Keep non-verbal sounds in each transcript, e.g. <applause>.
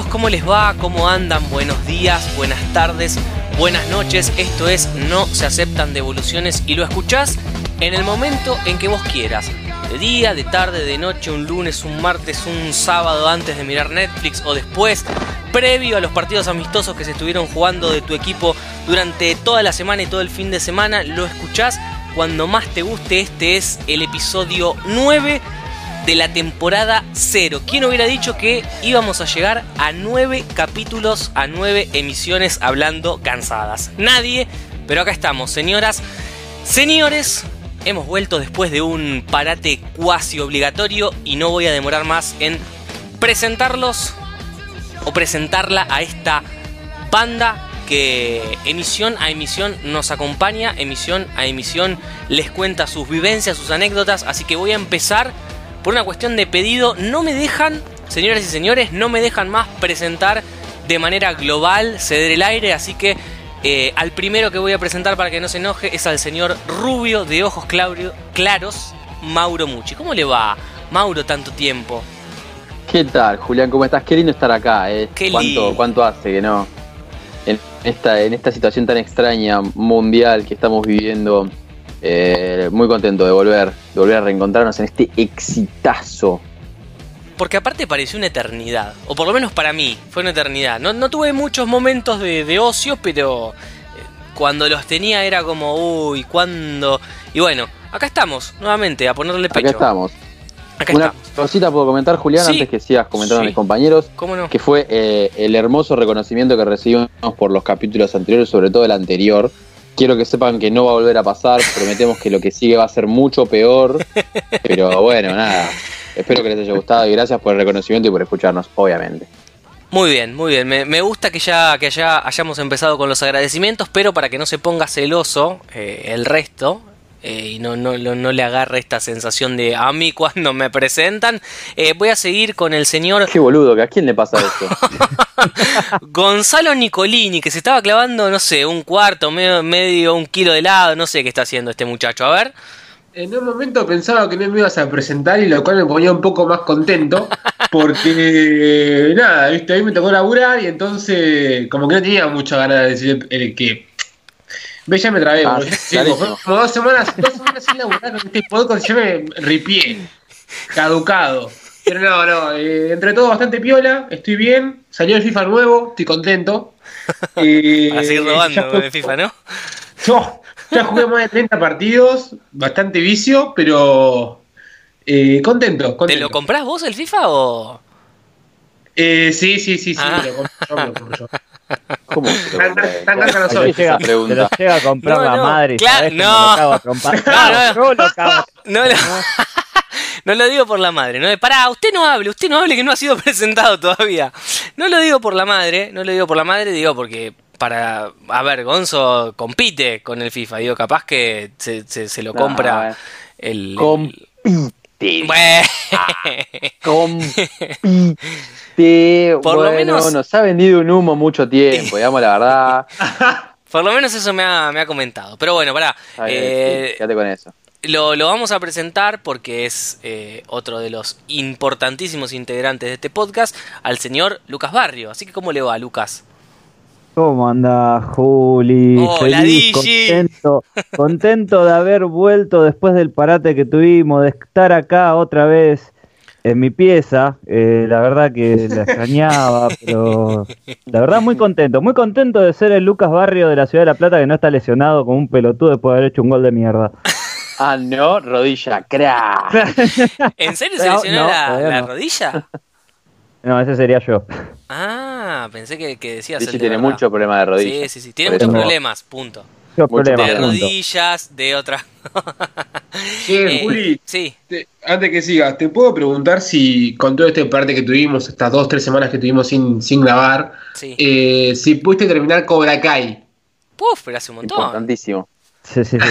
¿cómo les va? ¿Cómo andan? Buenos días, buenas tardes, buenas noches. Esto es No se aceptan devoluciones y lo escuchás en el momento en que vos quieras. De día, de tarde, de noche, un lunes, un martes, un sábado antes de mirar Netflix o después, previo a los partidos amistosos que se estuvieron jugando de tu equipo durante toda la semana y todo el fin de semana. Lo escuchás cuando más te guste. Este es el episodio 9 de la temporada 0. ¿Quién hubiera dicho que íbamos a llegar a 9 capítulos, a 9 emisiones hablando cansadas? Nadie, pero acá estamos, señoras, señores. Hemos vuelto después de un parate cuasi obligatorio y no voy a demorar más en presentarlos o presentarla a esta banda que emisión a emisión nos acompaña, emisión a emisión les cuenta sus vivencias, sus anécdotas, así que voy a empezar por una cuestión de pedido. No me dejan, señoras y señores, no me dejan más presentar de manera global, ceder el aire, así que eh, al primero que voy a presentar para que no se enoje es al señor rubio de ojos claros, Mauro Muchi. ¿Cómo le va, Mauro, tanto tiempo? ¿Qué tal, Julián? ¿Cómo estás? Qué lindo estar acá, ¿eh? Qué ¿Cuánto, lindo. ¿Cuánto hace que no? En esta, en esta situación tan extraña, mundial que estamos viviendo, eh, muy contento de volver, de volver a reencontrarnos en este exitazo. Porque aparte pareció una eternidad, o por lo menos para mí fue una eternidad. No, no tuve muchos momentos de, de ocio, pero eh, cuando los tenía era como, uy, ¿cuándo? Y bueno, acá estamos, nuevamente, a ponerle pecho. Acá estamos. Acá Una estamos. cosita puedo comentar, Julián, Sí. antes que sigas comentando Sí. a mis compañeros, ¿Cómo no? que fue eh, el hermoso reconocimiento que recibimos por los capítulos anteriores, sobre todo el anterior. Quiero que sepan que no va a volver a pasar, prometemos que lo que sigue va a ser mucho peor, <laughs> pero bueno, nada. Espero que les haya gustado y gracias por el reconocimiento y por escucharnos, obviamente. Muy bien, muy bien. Me, me gusta que ya, que ya hayamos empezado con los agradecimientos, pero para que no se ponga celoso eh, el resto eh, y no, no, no, no le agarre esta sensación de a mí cuando me presentan, eh, voy a seguir con el señor Qué boludo, que a quién le pasa esto. <laughs> Gonzalo Nicolini, que se estaba clavando, no sé, un cuarto, medio, medio un kilo de helado, no sé qué está haciendo este muchacho. A ver. En un momento pensaba que no me ibas a presentar y lo cual me ponía un poco más contento <laughs> porque nada, viste, ahí me tocó laburar y entonces como que no tenía mucha ganas de decir el que ve ya me trabé, Ah, boludo. Como, como dos semanas, dos semanas sin laburar con este podcast yo me ripié, caducado. Pero no, no, eh, entre todo bastante piola, estoy bien, salió el FIFA nuevo, estoy contento. <laughs> Eh, Para seguir robando fue- de FIFA, ¿no? yo ya jugué más de 30 partidos, bastante vicio, pero eh, contento, ¿Te lo comprás vos el FIFA o.? Eh, sí, sí, sí, sí, Ah. me lo compro yo, me lo compro yo. ¿Cómo llega, se pregunta? lo llega a comprar No, la no, madre. claro, ¿sabés cómo no. lo cago a trompar? <laughs> No, lo cago. <laughs> No lo, <laughs> no lo digo por la madre. No, pará, usted no hable, usted no hable que no ha sido presentado todavía. No lo digo por la madre, no lo digo por la madre, digo porque para. A ver, Gonzo compite con el FIFA. Digo, capaz que se, se- se lo compra el. Compite. Bueno. Compite. Por lo menos- nos ha vendido un humo mucho tiempo, digamos la verdad. <laughs> Por lo menos eso me ha, me ha comentado. Pero bueno, pará. Bien, eh, sí, quédate con eso. Lo, lo vamos a presentar porque es eh, otro de los importantísimos integrantes de este podcast, al señor Lucas Barrio. Así que, ¿cómo le va, Lucas? ¿Cómo anda, Juli? Hola, Feliz, Digi. contento, contento de haber vuelto después del parate que tuvimos, de estar acá otra vez en mi pieza. Eh, la verdad que la extrañaba, <laughs> pero la verdad muy contento, muy contento de ser el Lucas Barrio de la Ciudad de La Plata que no está lesionado como un pelotudo después de haber hecho un gol de mierda. Ah, no, rodilla, crack. <laughs> ¿En serio se No, lesionó no, la, todavía la no. rodilla? No, ese sería yo. Ah, pensé que, que decías Sí, tiene verdad. mucho problema de rodilla. Sí, sí, sí. Tiene Por muchos problemas, punto. Problema, De rodillas, de otras. <laughs> Eh, Juli, Sí. te- antes que sigas, ¿te puedo preguntar si con todo este parte que tuvimos, estas dos, tres semanas que tuvimos sin, sin grabar, Sí. eh, si pudiste terminar Cobra Kai? Puf, pero hace un montón. Importantísimo. Sí, sí, sí.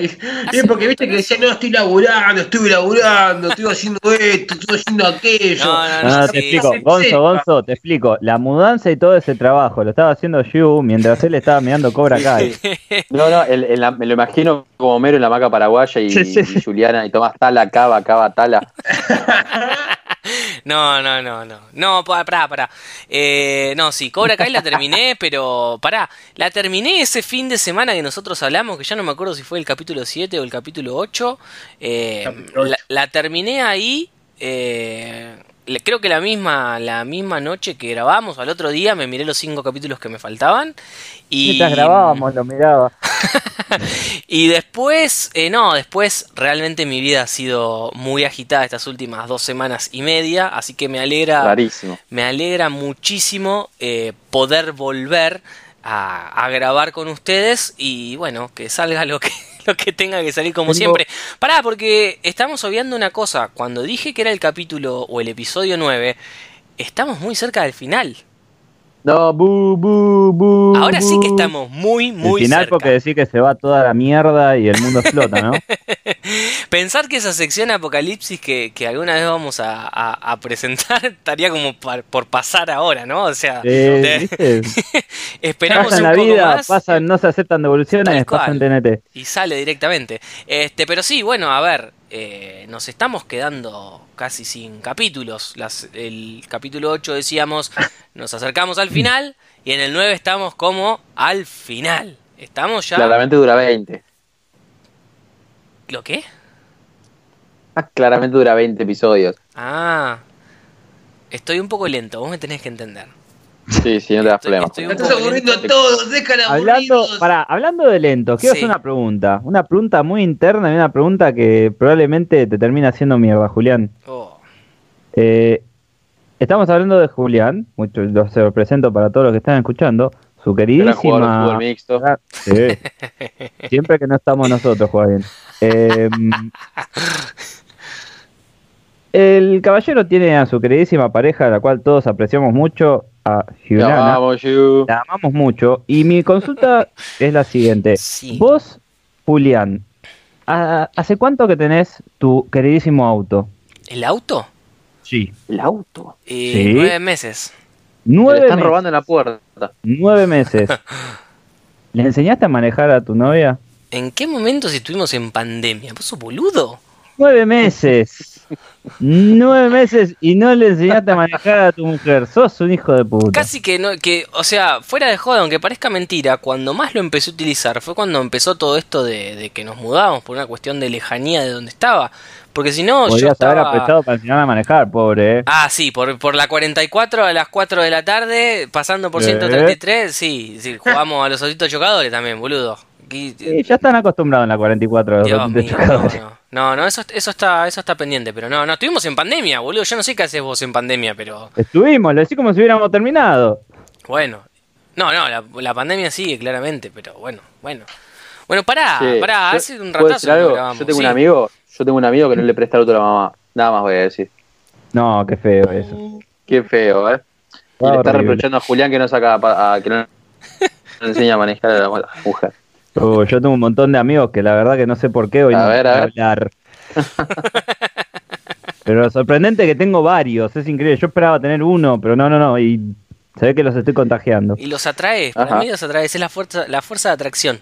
<laughs> y es porque viste que decía, no, estoy laburando, estuve laburando, estoy haciendo esto, estoy haciendo aquello. No, no, No, no, no, sí. te explico, Gonzo. Gonzo, te explico. La mudanza y todo ese trabajo lo estaba haciendo Yu mientras él estaba mirando Cobra Kai. <laughs> No, no, el- el- la- me lo imagino como Homero en la maca paraguaya y, Sí, sí. y Juliana y Tomás Tala, Cava, Cava, Tala. <laughs> <laughs> No, no, no, no. No, pa- pará, pará. Eh, no, sí, Cobra Kai la terminé, <laughs> pero pará. La terminé ese fin de semana que nosotros hablamos, que ya no me acuerdo si fue el capítulo 7 o el capítulo 8. Eh, Capítulo la, ocho. la terminé ahí. eh, creo que la misma, la misma noche que grabamos, al otro día me miré los cinco capítulos que me faltaban. Y, Mientras grabábamos, lo miraba. <laughs> y después, eh, no, después realmente mi vida ha sido muy agitada estas últimas dos semanas y media, así que me alegra, Rarísimo. me alegra muchísimo eh, poder volver a, a grabar con ustedes y bueno, que salga lo que, <laughs> lo que tenga que salir como Tengo- siempre. Pará, porque estamos obviando una cosa, cuando dije que era el capítulo o el episodio 9, estamos muy cerca del final. No, bu, bu, bu. Ahora sí que estamos muy, El muy final cerca. porque decir que se va toda la mierda y el mundo explota, ¿no? <laughs> Pensar que esa sección apocalipsis que, que alguna vez vamos a, a- a presentar <laughs> estaría como par- por pasar ahora, ¿no? O sea, Eh, <laughs> esperamos Pasa en un la poco vida, más pasan, no se aceptan devoluciones, pasan. TNT. y sale directamente. Este, pero sí, bueno, a ver, eh, nos estamos quedando casi sin capítulos. Las, el capítulo 8 decíamos, nos acercamos al final y en el 9 estamos como al final. Estamos ya... Claramente dura 20. ¿Lo qué? Ah, Claramente dura 20 episodios. Ah, estoy un poco lento, vos me tenés que entender. Sí, sí, no te das problema. estás aburriendo a todos, déjala Hablando, para, hablando de lento, quiero Sí. hacer una pregunta. Una pregunta muy interna y una pregunta que probablemente te termina haciendo mierda, Julián. Oh. Eh, estamos hablando de Julián, mucho, lo, se lo presento para todos los que están escuchando. Su queridísima. mixto. Ah, sí. <laughs> Siempre que no estamos nosotros, juega bien. Eh, el caballero tiene a su queridísima pareja, la cual todos apreciamos mucho, a Giuliana. La amamos mucho. Y mi consulta <laughs> es la siguiente. Sí. Vos, Julián, ¿ha- ¿hace cuánto que tenés tu queridísimo auto? ¿El auto? Sí. El auto. Eh, Sí. Nueve meses. Le Nueve están meses. robando en la puerta. Nueve <laughs> meses. ¿Le enseñaste a manejar a tu novia? ¿En qué momento si estuvimos en pandemia? ¿Vos sos boludo? Nueve meses. Nueve meses y no le enseñaste a manejar a tu mujer. Sos un hijo de puta. Casi que no, que, o sea, fuera de joda, aunque parezca mentira, cuando más lo empecé a utilizar fue cuando empezó todo esto de, de que nos mudábamos por una cuestión de lejanía de donde estaba. Porque si no, yo Podrías haber estaba... apretado para enseñar a manejar, pobre. ¿eh? Ah, sí, por, por la 44 a las 4 de la tarde, pasando por ¿Eh? 133, sí, sí, jugamos a los autitos chocadores también, boludo. Aquí- Sí, ya están acostumbrados en la 44 los Dios mío, no, no, no, no, eso, eso está, eso está pendiente, pero no, no, estuvimos en pandemia, boludo. Yo no sé qué haces vos en pandemia, pero Estuvimos, lo decís como si hubiéramos terminado. bueno. No, no, la, la pandemia sigue, claramente, pero bueno, bueno. Bueno, pará, Sí, pará, yo- hace un ¿puedo ratazo decir que grabamos. Yo tengo sí. un amigo, yo tengo un amigo que no le presta el auto a la mamá. Nada más voy a decir. No, qué feo eso. Qué feo, ¿eh? Y le está horrible. reprochando a Julián que no saca a- que no, enseña a manejar a la mujer. Uh, yo tengo un montón de amigos que la verdad que no sé por qué hoy A no ver, a ver. hablar. <laughs> pero lo sorprendente es que tengo varios, es increíble. Yo esperaba tener uno, pero no, no, no. Y se ve que los estoy contagiando. Y los atraes, para Ajá. mí los atraes, es la fuerza, la fuerza de atracción.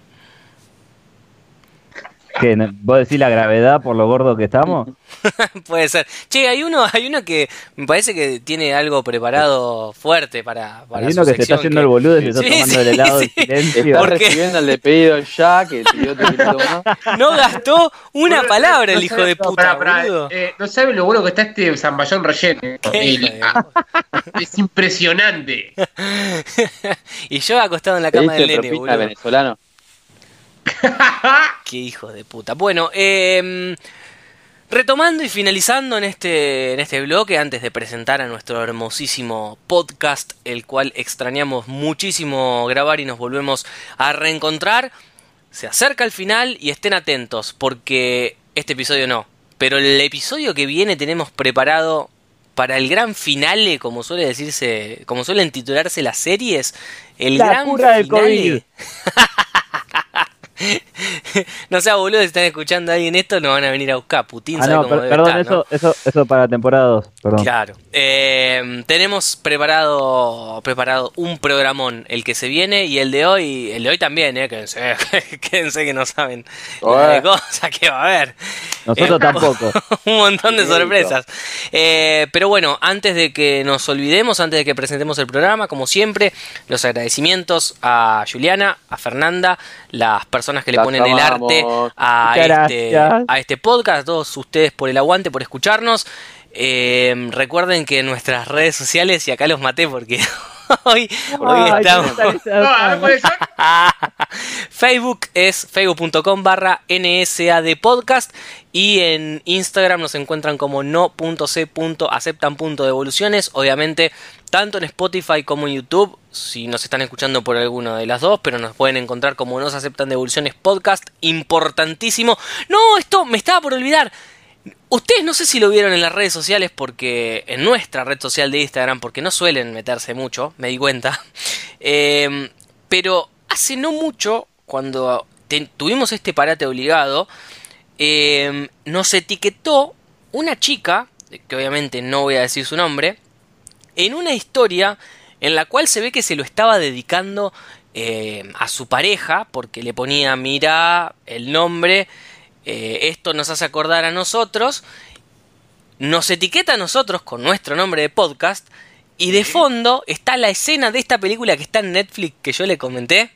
¿Qué, no- ¿Vos decís la gravedad por lo gordo que estamos? <laughs> Puede ser. Che, hay uno, hay uno que me parece que tiene algo preparado fuerte para, para Hay su uno que se está haciendo el boludo y se está Sí, tomando sí, el helado sí. en silencio. Está recibiendo el pedido ya, que pidió. No gastó una Bueno, palabra el hijo sabe- de puta, boludo. eh, no saben lo bueno que está este zamballón relleno. Hijo El- ah, es impresionante. <laughs> y yo acostado en la ¿Te cama del nene, boludo. venezolano? <laughs> Qué hijo de puta. Bueno, eh, retomando y finalizando en este, en este bloque, antes de presentar a nuestro hermosísimo podcast, el cual extrañamos muchísimo grabar y nos volvemos a reencontrar, se acerca el final y estén atentos, porque este episodio no, pero el episodio que viene tenemos preparado para el gran finale, como suele decirse, como suelen titularse las series, el La gran cura del finale. COVID. <laughs> <laughs> no sea boludo, si están escuchando a alguien esto, no van a venir a buscar. Putin Ah, sabe no, cómo per- debe perdón, estar, ¿no? eso, eso, eso para temporada 2. Perdón. Claro. Eh, tenemos preparado preparado un programón, el que se viene y el de hoy, el de hoy también, eh, quédense, <laughs> quédense que no saben la cosas que va a haber. Nosotros Eh, tampoco. <laughs> un montón de sorpresas. Eh, pero bueno, antes de que nos olvidemos, antes de que presentemos el programa, como siempre, los agradecimientos a Juliana, a Fernanda, las personas que le Las ponen el arte a este, a este podcast, a todos ustedes por el aguante, por escucharnos. Eh, recuerden que en nuestras redes sociales, y acá los maté porque <laughs> hoy, hoy estamos... <laughs> <laughs> Facebook es facebook.com barra NSAD podcast y en Instagram nos encuentran como no.c.aceptan.devoluciones. Obviamente, tanto en Spotify como en YouTube, si nos están escuchando por alguna de las dos, pero nos pueden encontrar como no se aceptan devoluciones podcast. Importantísimo. No, esto me estaba por olvidar. Ustedes no sé si lo vieron en las redes sociales porque en nuestra red social de Instagram, porque no suelen meterse mucho, me di cuenta. <laughs> Eh, pero hace no mucho, cuando tuvimos este parate obligado, eh, nos etiquetó una chica, que obviamente no voy a decir su nombre, en una historia en la cual se ve que se lo estaba dedicando eh, a su pareja, porque le ponía, mira, el nombre, eh, esto nos hace acordar a nosotros, nos etiqueta a nosotros con nuestro nombre de podcast, y de fondo está la escena de esta película que está en Netflix que yo le comenté.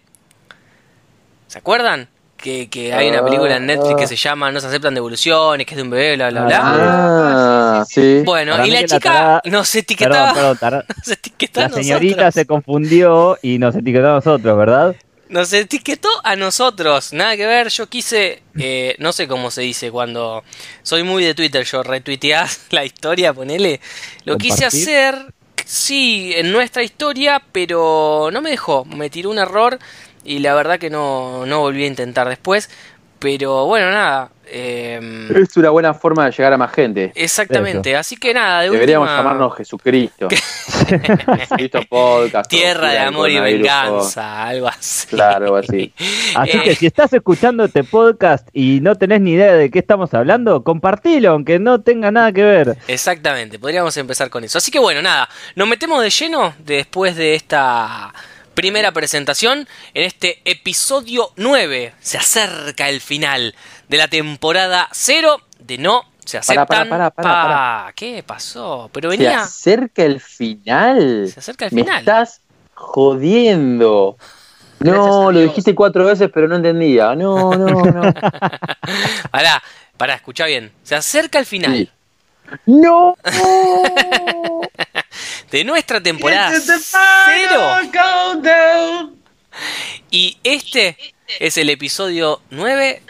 ¿Se acuerdan? Que, que hay una película en Netflix que se llama No se aceptan devoluciones, que es de un bebé, bla, bla, bla. Ah, sí. Bueno, Para y la chica tarada- nos etiquetaba. Perdón, perdón, <laughs> Nos La señorita nosotros. se confundió y nos etiquetó a nosotros, ¿verdad? Nos etiquetó a nosotros. Nada que ver, yo quise. eh, no sé cómo se dice cuando. Soy muy de Twitter, yo retuiteás <laughs> la historia, ponele. Lo quise hacer, sí, en nuestra historia, pero no me dejó. Me tiró un error y la verdad que no, no volví a intentar después. Pero bueno, nada. eh, Es una buena forma de llegar a más gente. exactamente, así que nada, de Deberíamos última- llamarnos Jesucristo. <laughs> Jesucristo Podcast. Tierra de amor y venganza, algo así. Claro, algo así. <laughs> Así Eh. que si estás escuchando este podcast y no tenés ni idea de qué estamos hablando, compartilo, aunque no tenga nada que ver. Exactamente, podríamos empezar con eso. Así que bueno, nada, nos metemos de lleno después de esta primera presentación en este episodio 9. Se acerca el final de la temporada 0 de No se aceptan. pará, pará, pará, Pa, ¿Qué pasó? Pero Se venía. acerca el final. Se acerca el Me final. estás jodiendo. No, lo dijiste cuatro veces, pero no entendía. No, no, no. <laughs> Pará, pará, escucha bien. Se acerca el final Sí. ¡No! <laughs> de nuestra temporada It's the 0. final countdown. Y este es el episodio 9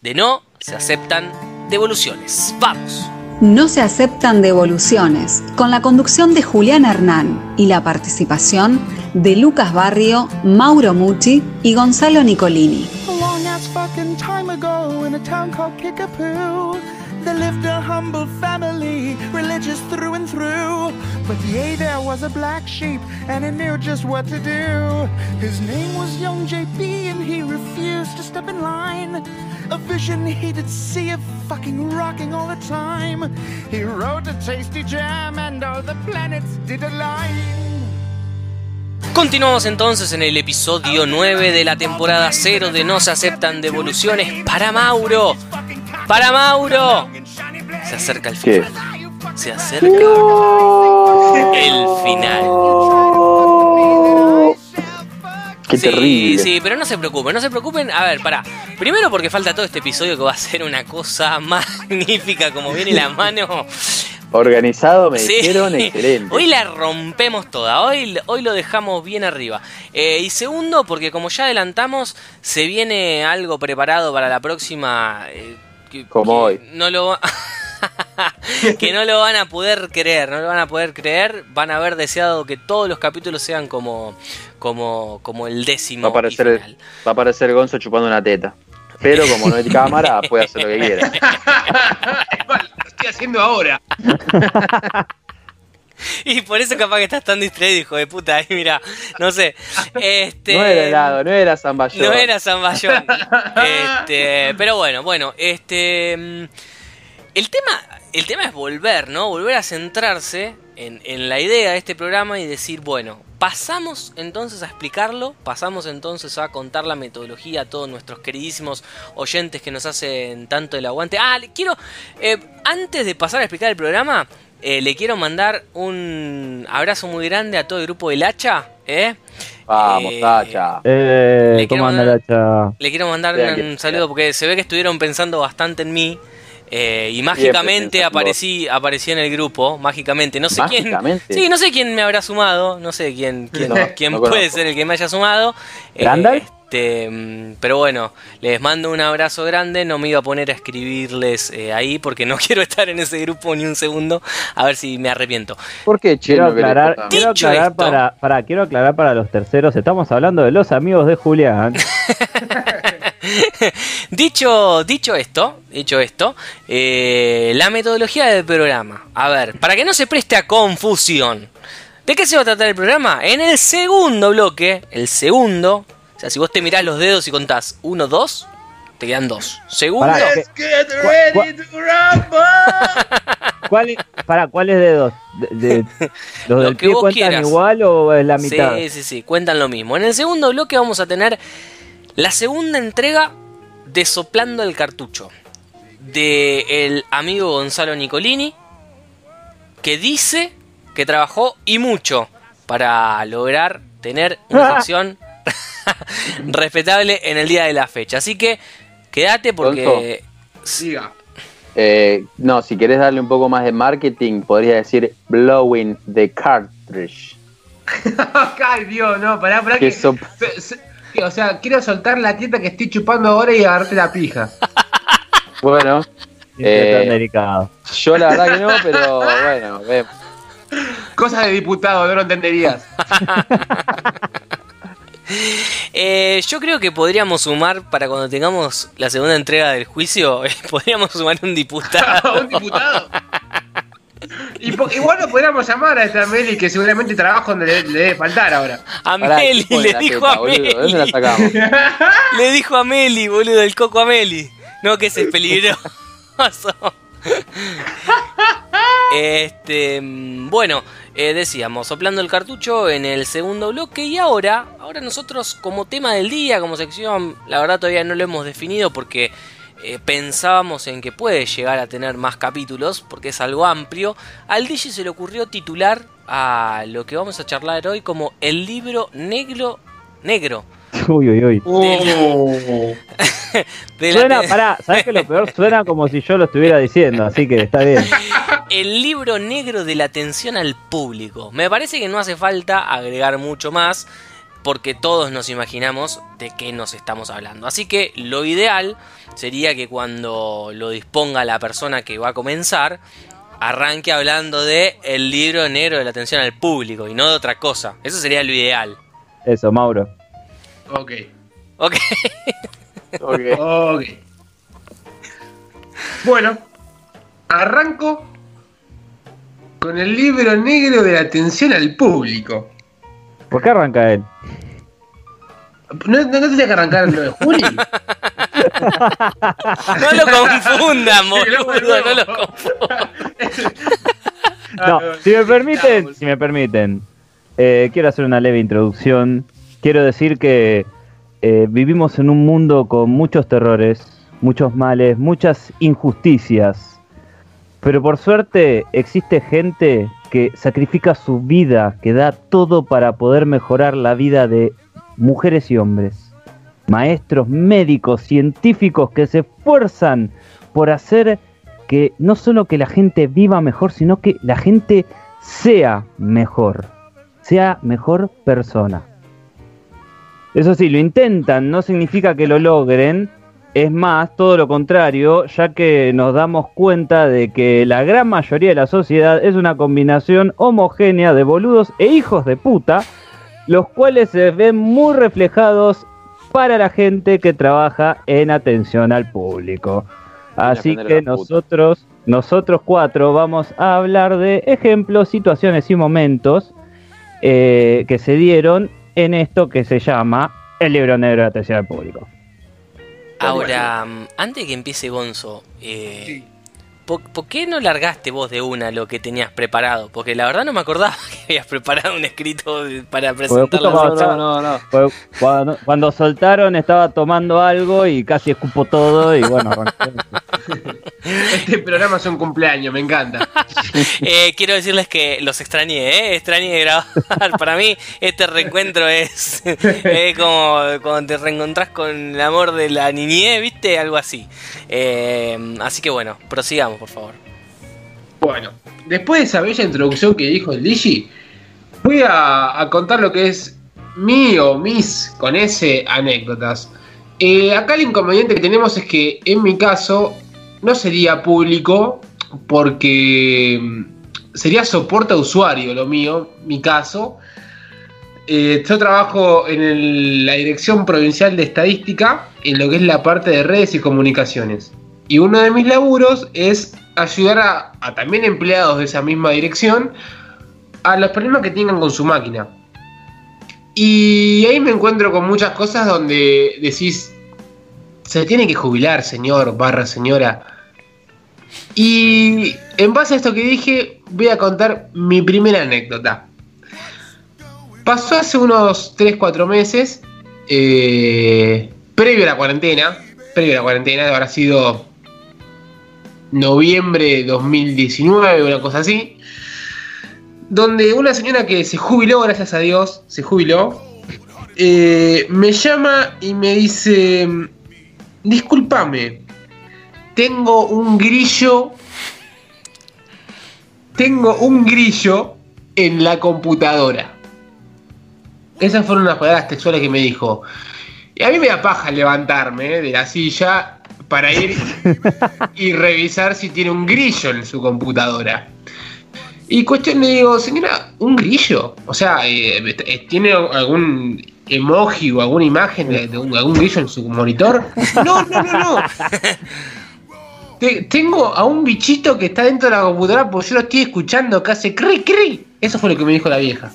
de No se aceptan devoluciones. Vamos. No se aceptan devoluciones, con la conducción de Julián Hernán y la participación de Lucas Barrio, Mauro Mucci y Gonzalo Nicolini. There lived a humble family, religious through and through. But yea, there was a black sheep, and he knew just what to do. His name was Young JP, and he refused to step in line. A vision he did see of fucking rocking all the time. He wrote a tasty jam, and all the planets did align. Continuamos entonces en el episodio 9 de la temporada 0 de No se aceptan devoluciones para Mauro. Para Mauro. Se acerca el ¿Qué? final. Se acerca el final. ¡Qué sí, terrible! sí, pero no se preocupen, no se preocupen. A ver, para. Primero porque falta todo este episodio que va a ser una cosa <laughs> magnífica como viene la mano. Organizado me Sí. dijeron excelente. Hoy la rompemos toda, hoy, hoy lo dejamos bien arriba. Eh, y segundo, porque como ya adelantamos, se viene algo preparado para la próxima. eh, que- Como que hoy. No lo va- <laughs> que no lo van a poder creer, no lo van a poder creer. Van a haber deseado que todos los capítulos sean como, como, como el décimo. Va a aparecer, el- va a aparecer Gonzo chupando una teta. Pero como no hay <laughs> cámara, puede hacer lo que quiera. <laughs> Lo estoy haciendo ahora. <laughs> y por eso capaz que estás tan distraído, hijo de puta. <laughs> Ahí mira, no sé. Este, No era helado, no era zamballón. No era Zamballón. este, pero bueno, bueno, este. mm, El tema, el tema es volver, ¿no? Volver a centrarse en, en la idea de este programa y decir, bueno, pasamos entonces a explicarlo, pasamos entonces a contar la metodología a todos nuestros queridísimos oyentes que nos hacen tanto el aguante. Ah, le quiero, eh, antes de pasar a explicar el programa, eh, le quiero mandar un abrazo muy grande a todo el grupo del Hacha, ¿eh? Vamos, Eh. Eh, Le quiero ¿Cómo anda mandar- la hacha? Le quiero mandar un saludo porque se ve que estuvieron pensando bastante en mí. eh, y mágicamente aparecí, aparecí en el grupo, mágicamente. No sé Mágicamente. quién. Sí, no sé quién me habrá sumado. No sé quién, quién, No, quién no puede conozco. ser el que me haya sumado. Eh, ¿Gandalf? Este, mm, pero bueno, les mando un abrazo grande. No me iba a poner a escribirles eh, ahí porque no <laughs> quiero estar en ese grupo ni un segundo. A ver si me arrepiento. ¿Por qué, che? Quiero no aclarar, quiero aclarar esto- para, para, quiero aclarar para los terceros, estamos hablando de los amigos de Julián. <laughs> <laughs> dicho, dicho esto, dicho esto, eh, la metodología del programa. A ver, para que no se preste a confusión. ¿De qué se va a tratar el programa? En el segundo bloque, el segundo, sea, si vos te mirás los dedos y contás 1, 2, te quedan 2. Segundo, Pará, ¿qué- Get ready to rumble. <laughs> ¿Cuál, para, ¿cuáles dedos? De, de- <laughs> ¿Los Lo del que pie vos cuentan quieras. igual o es la mitad? Sí, sí, sí, cuentan lo mismo. En el segundo bloque vamos a tener la segunda entrega de Soplando el Cartucho. De el amigo Gonzalo Nicolini. Que dice que trabajó y mucho para lograr tener una <laughs> sección <laughs> respetable en el día de la fecha. Así que quédate porque... Siga. Eh, no, si querés darle un poco más de marketing, podría decir blowing the cartridge. <laughs> Ay, Dios, no, pará, pará. Que Que, sop- se- se- o sea, quiero soltar la tieta que estoy chupando ahora y agarrarte la pija. <laughs> Bueno, Eh, tan delicado. yo la verdad que no, pero bueno, vemos. Cosas de diputado, no lo entenderías. Eh, yo creo que podríamos sumar para cuando tengamos la segunda entrega del juicio, <laughs> podríamos sumar un diputado. <laughs> un diputado. Y po- igual lo podríamos llamar a esta Meli que seguramente trabajo donde le, le debe faltar ahora. A Pará, Meli, ¿quién pone le dijo teta, a boludo? ¿De dónde la Meli. sacamos? <laughs> Le dijo a Meli, boludo, el coco a Meli. No, que ese es peligroso. Este, mm, bueno, eh, decíamos, soplando el cartucho en el segundo bloque y ahora, ahora nosotros como tema del día, como sección, la verdad todavía no lo hemos definido porque eh, pensábamos en que puede llegar a tener más capítulos porque es algo amplio. Al DJ se le ocurrió titular a lo que vamos a charlar hoy como el libro negro negro. <laughs> Uy, uy, uy. Oh. <laughs> de la Suena, pará, ¿sabes qué lo peor? Suena como si yo lo estuviera diciendo, así que está bien. <laughs> el libro negro de la atención al público. Me parece que no hace falta agregar mucho más porque todos nos imaginamos de qué nos estamos hablando. Así que lo ideal sería que cuando lo disponga la persona que va a comenzar, arranque hablando de el libro negro de la atención al público y no de otra cosa. Eso sería lo ideal. Eso, Mauro. Ok. Ok. Ok. Ok. Bueno, arranco con el libro negro de la atención al público. ¿Por qué arranca él? ¿No, no, no tenía que arrancar lo de Juli? <laughs> No lo confundan, <laughs> boludo, no lo confundan. No, si me permiten, si me permiten, eh, quiero hacer una leve introducción. Quiero decir que eh, vivimos en un mundo con muchos terrores, muchos males, muchas injusticias. Pero por suerte existe gente que sacrifica su vida, que da todo para poder mejorar la vida de mujeres y hombres. Maestros, médicos, científicos que se esfuerzan por hacer que no solo que la gente viva mejor, sino que la gente sea mejor, sea mejor persona. Eso sí, lo intentan, no significa que lo logren, es más, todo lo contrario, ya que nos damos cuenta de que la gran mayoría de la sociedad es una combinación homogénea de boludos e hijos de puta, los cuales se ven muy reflejados para la gente que trabaja en atención al público. Así que nosotros nosotros cuatro vamos a hablar de ejemplos, situaciones y momentos eh, que se dieron en esto que se llama el libro negro de atención al público. Ahora, mm, antes de que empiece Gonzo, eh, Sí. ¿Por, por qué no largaste vos de una lo que tenías preparado? Porque la verdad no me acordaba <laughs> que habías preparado un escrito para presentarlo. cuando- No, no, no, Cuando, cuando soltaron estaba tomando algo y casi escupo todo y bueno. <laughs> Este programa es un cumpleaños, me encanta. <laughs> Eh, quiero decirles que los extrañé, ¿eh? extrañé grabar. Para mí este reencuentro es, es como cuando te reencontrás con el amor de la niñez, ¿viste? Algo así. Eh, así que bueno, prosigamos, por favor. Bueno, después de esa bella introducción que dijo el Digi, voy a, contar lo que es mi o mis con ese anécdotas. Eh, acá el inconveniente que tenemos es que en mi caso no sería público porque mm, sería soporte a usuario lo mío, mi caso. Eh, yo trabajo en la Dirección Provincial de Estadística en lo que es la parte de redes y comunicaciones. Y uno de mis laburos es ayudar a, a también empleados de esa misma dirección a los problemas que tengan con su máquina. Y ahí me encuentro con muchas cosas donde decís, se tiene que jubilar, señor, barra señora. Y en base a esto que dije, voy a contar mi primera anécdota. Pasó hace unos 3-4 meses, eh, previo a la cuarentena, previo a la cuarentena, habrá sido noviembre de 2019, una cosa así, donde una señora que se jubiló, gracias a Dios, se jubiló, eh, me llama y me dice, discúlpame, tengo un grillo, tengo un grillo en la computadora. Esas fueron las palabras textuales que me dijo. Y a mí me da paja levantarme eh, de la silla para ir y revisar si tiene un grillo en su computadora. Y cuestión le digo, señora, ¿un grillo? O sea, eh, ¿tiene algún emoji o alguna imagen de, algún grillo en su monitor? No, no, no, no. Te- tengo a un bichito que está dentro de la computadora porque yo lo estoy escuchando que hace cri cri. Eso fue lo que me dijo la vieja.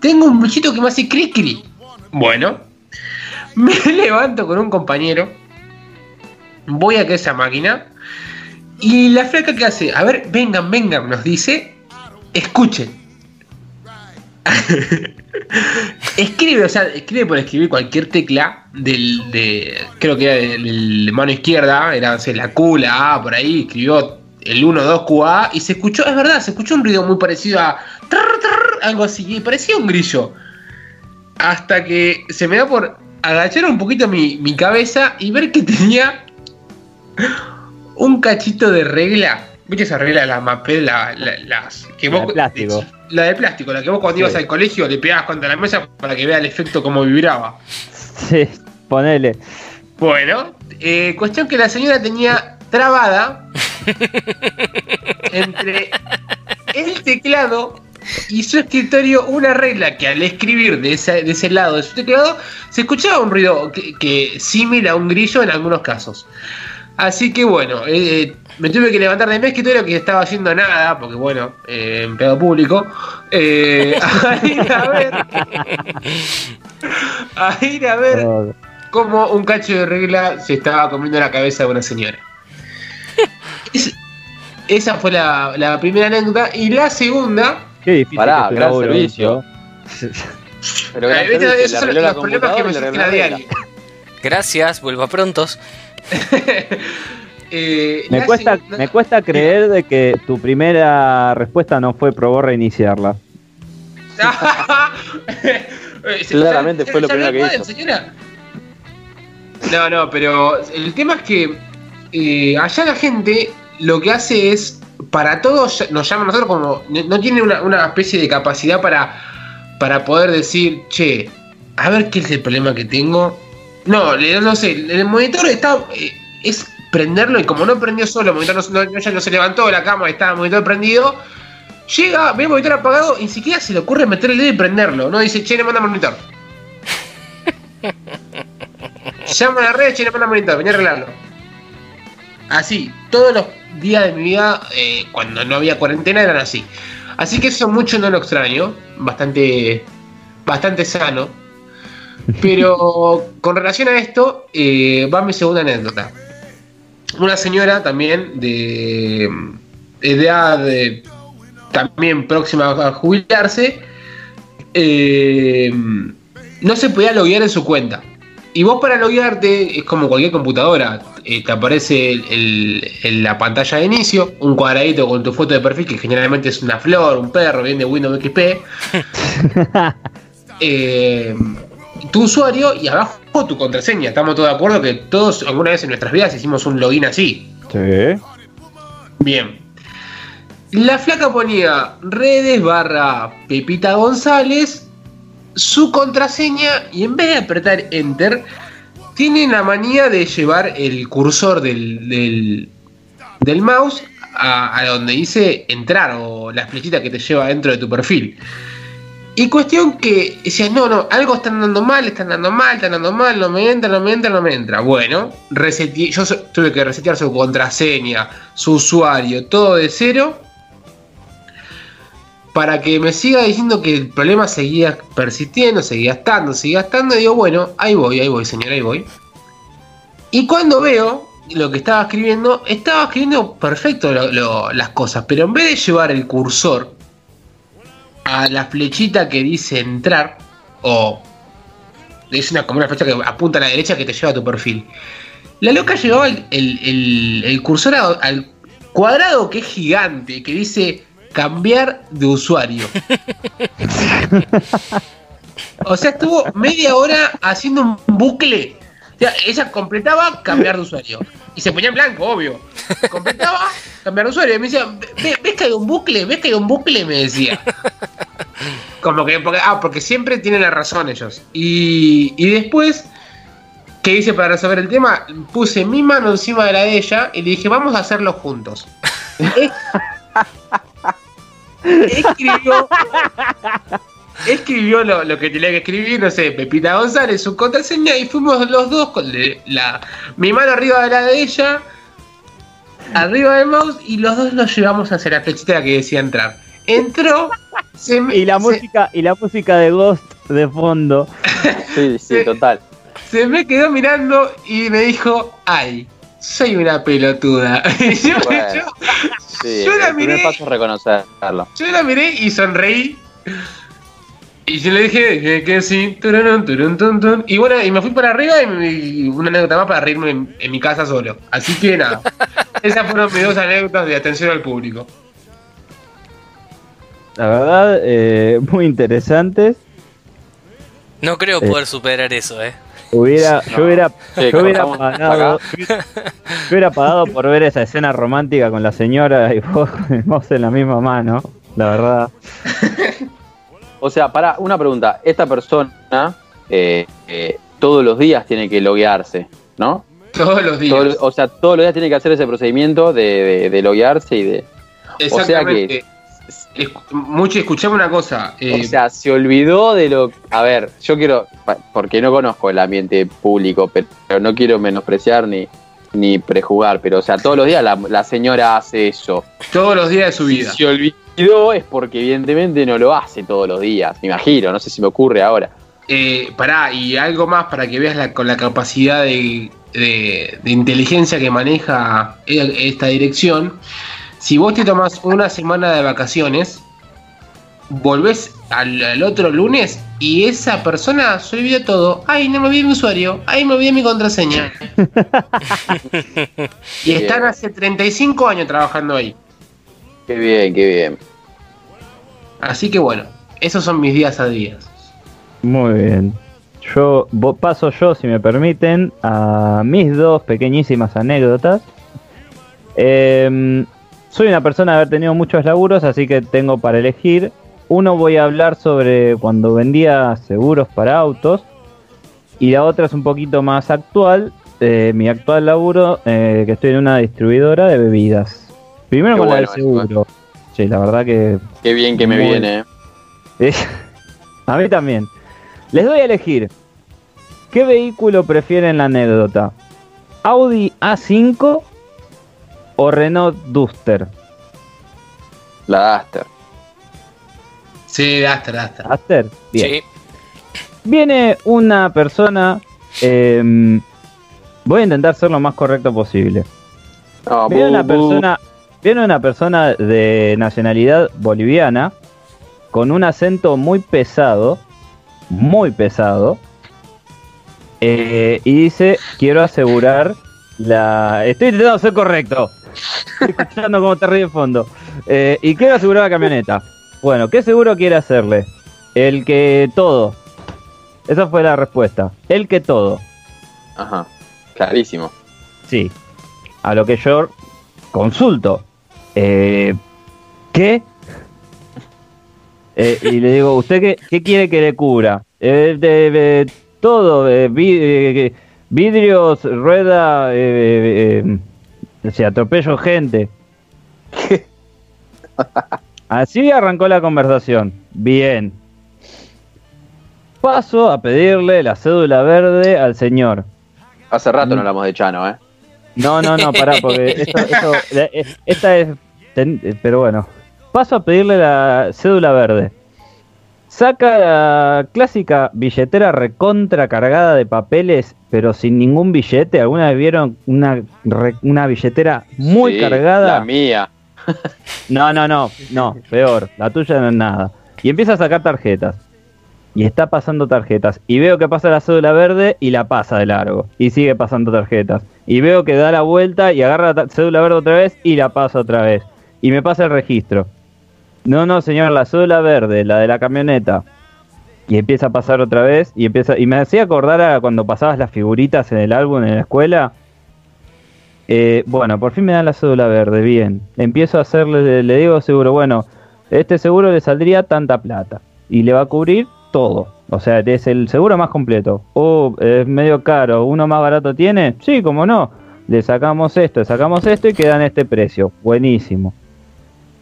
Tengo un bichito que me hace cri cri. Bueno, me <laughs> levanto con un compañero. Voy a que esa máquina. Y la flaca que hace, a ver, vengan, vengan, nos dice, escuchen. <laughs> escribe, o sea, escribe por escribir cualquier tecla del, de, creo que era del, de mano izquierda, era, sé, la Q, la A, por ahí, escribió el 1, 2, QA, y se escuchó, es verdad, se escuchó un ruido muy parecido a algo así, parecía un grillo. Hasta que se me da por agachar un poquito mi, mi cabeza y ver que tenía un cachito de regla. ¿Viste esa regla de las mapel, la, la- las que La vos- de plástico. La de plástico, la que vos cuando Sí. ibas al colegio le pegabas contra la mesa para que vea el efecto como vibraba. Sí, ponele. Bueno, eh, cuestión que la señora tenía trabada <laughs> entre el teclado y su escritorio una regla que al escribir de ese, de ese lado de su teclado se escuchaba un ruido que, que similar a un grillo en algunos casos. Así que bueno, eh, me tuve que levantar de mi escritorio que estaba haciendo nada, porque bueno, eh, empleado público, eh, <laughs> a ir a ver, a ir a ver como un cacho de regla se estaba comiendo la cabeza de una señora. <laughs> Es- esa fue la, la primera anécdota. Y la segunda. Qué difícil Pará, que tu gran laburo, servicio. Pero eh, gran ¿viste? servicio, esos son los la problemas que me la diario. Gracias, vuelvo a prontos. <laughs> Eh, Me cuesta, segunda- me cuesta creer de que tu primera respuesta no fue probó reiniciarla. <laughs> Claramente fue lo primero que hizo. señora. No, no, pero el tema es que eh, allá la gente lo que hace es, para todos, nos llama a nosotros como, no no tiene una, una especie de capacidad para, para poder decir, che, a ver qué es el problema que tengo. No, no sé, el monitor está, eh, es prenderlo y como no prendió solo, el monitor no, no- ya no se levantó de la cama, estaba el monitor prendido. Llega, ve el monitor apagado y ni siquiera se le ocurre meter el dedo y prenderlo. No dice, che, le manda monitor. <laughs> Llama a la red, che, le manda monitor, vení a arreglarlo. Así, todos los días de mi vida, eh, cuando no había cuarentena, eran así. Así que eso mucho no lo extraño, bastante, bastante sano. Pero con relación a esto, eh, va mi segunda anécdota. Una señora también de edad de- también próxima a jubilarse, eh, no se podía loguear en su cuenta. Y vos para loguearte es como cualquier computadora. eh, te aparece el- el- en la pantalla de inicio un cuadradito con tu foto de perfil, que generalmente es una flor, un perro, bien de Windows XP. <laughs> Eh, tu usuario y abajo tu contraseña. Estamos todos de acuerdo que todos alguna vez en nuestras vidas hicimos un login así. Sí. Bien. La flaca ponía redes barra Pepita González, su contraseña, y en vez de apretar enter, tiene la manía de llevar el cursor del, del, del mouse a, a donde dice entrar o la flechita que te lleva dentro de tu perfil. Y cuestión que decías, no, no, algo está andando mal, está andando mal, está andando mal, no me entra, no me entra, no me entra. Bueno, reseteé- yo tuve que resetear su contraseña, su usuario, todo de cero. Para que me siga diciendo que el problema seguía persistiendo, seguía estando, seguía estando. Y digo, bueno, ahí voy, ahí voy, señora, ahí voy. Y cuando veo lo que estaba escribiendo, estaba escribiendo perfecto las cosas. Pero en vez de llevar el cursor a la flechita que dice entrar, o es una, como una flecha que apunta a la derecha que te lleva a tu perfil. La loca llevaba el, el- cursor al cuadrado que es gigante, que dice cambiar de usuario. o sea, estuvo media hora haciendo un bucle. O sea, ella completaba cambiar de usuario. Y se ponía en blanco, obvio. Completaba cambiar de usuario. Y me decía, "Ve- ¿ves que hay un bucle? ¿Ves que hay un bucle? Me decía. Como que, porque, ah, porque siempre tienen la razón ellos. Y, y después, ¿qué hice para resolver el tema? Puse mi mano encima de la de ella y le dije, vamos a hacerlo juntos. Es- <laughs> escribió escribió lo, lo que tenía que escribir, no sé, Pepita González, su contraseña, y fuimos los dos con le- la, mi mano arriba de la de ella, arriba del mouse, y los dos nos llevamos hacia la flechita que decía entrar. Entró, se me- Y la se- música, y la música de Ghost de fondo. <laughs> Sí, sí, Sí. total. se me quedó mirando y me dijo, ay, soy una pelotuda. <laughs> Y yo, Bueno. yo- Sí, Yo la miré. paso es reconocerlo. yo la miré y sonreí. Y yo le dije que sí. tururún, turun, tun, tun. Y bueno, y me fui para arriba y, me- y una anécdota más para reírme en, en mi casa solo. Así que nada. <laughs> Esas fueron mis dos anécdotas de atención al público. La verdad, eh, muy interesantes. No creo Eh. poder superar eso, ¿eh? Hubiera, <laughs> No. yo hubiera, Sí, yo hubiera pagado, yo hubiera pagado por ver esa escena romántica con la señora y vos, <laughs> vos en la misma mano, la verdad. O sea, para una pregunta. Esta persona eh, eh, todos los días tiene que loguearse, ¿no? Todos los días. Todo- o sea, todos los días tiene que hacer ese procedimiento de, de, de loguearse y de. o sea que- Exactamente. Mucho, escuchame una cosa. eh, O sea, se olvidó de lo. A ver, yo quiero. Porque no conozco el ambiente público, pero no quiero menospreciar ni, ni prejugar. Pero, o sea, todos los días la, la señora hace eso. todos los días de su Si vida. se olvidó es porque, evidentemente, no lo hace todos los días. Me imagino, no sé si me ocurre ahora. Eh, pará, y algo más para que veas la, con la capacidad de, de- de inteligencia que maneja e- esta dirección. Si vos te tomás una semana de vacaciones, volvés al, al otro lunes y esa persona se olvidó todo. Ay, no me olvidé mi usuario. Ay, me olvidé mi contraseña. <laughs> y están hace 35 años trabajando ahí. Qué bien, qué bien. Así que bueno, esos son mis días a días. Muy bien. Yo paso yo, si me permiten, a mis dos pequeñísimas anécdotas. Em, soy una persona de haber tenido muchos laburos, así que tengo para elegir. Uno voy a hablar sobre cuando vendía seguros para autos y la otra es un poquito más actual. eh, mi actual laburo, eh, que estoy en una distribuidora de bebidas. Primero Qué con bueno la del seguro. Sí, la verdad que Qué bien que me Muy- viene. eh. <laughs> eh, A mí también. Les doy a elegir. ¿Qué vehículo prefieren la anécdota? ¿Audi A5 o Renault Duster? La Duster. Sí, Duster, Duster. Duster. Bien. Sí. Viene una persona. em, voy a intentar ser lo más correcto posible. No, Viene bu, una bu. persona, viene una persona de nacionalidad boliviana con un acento muy pesado, muy pesado, eh, y dice quiero asegurar la. Estoy intentando ser correcto. Estoy escuchando cómo te ríe de fondo. Eh, y quiero asegurar la camioneta. Bueno, ¿qué seguro quiere hacerle? El que todo. Esa fue la respuesta. El que todo. Ajá. Clarísimo. Sí. A lo que yo consulto. Eh, ¿Qué? Eh, y le digo, ¿usted qué, qué quiere que le cubra? Eh, de, de todo, eh, vi- eh, vidrios, rueda, eh, si atropello gente. <laughs> Así arrancó la conversación. Bien. Paso a pedirle la cédula verde al señor. Hace rato Mm. no hablamos de Chano, ¿eh? No, no, no, pará, porque <laughs> esto, esto- esta es. eh, pero bueno. Paso a pedirle la cédula verde. Saca la clásica billetera recontra cargada de papeles, pero sin ningún billete. ¿Alguna vez vieron una, una billetera muy Sí, cargada? La mía. No, no, no, no, peor. La tuya no es nada. Y empieza a sacar tarjetas. Y está pasando tarjetas. Y veo que pasa la cédula verde y la pasa de largo. Y sigue pasando tarjetas. Y veo que da la vuelta y agarra la cédula verde otra vez y la pasa otra vez. Y me pasa el registro. No, no, señor, la cédula verde, la de la camioneta. Y empieza a pasar otra vez y empieza y me hacía acordar a cuando pasabas las figuritas en el álbum en la escuela. Eh, bueno, por fin me dan la cédula verde, bien. Empiezo a hacerle, le digo seguro, bueno, este seguro le saldría tanta plata y le va a cubrir todo. O sea, es el seguro más completo. Oh, es medio caro, ¿uno más barato tiene? Sí, como no. Le sacamos esto, le sacamos esto y queda en este precio. Buenísimo.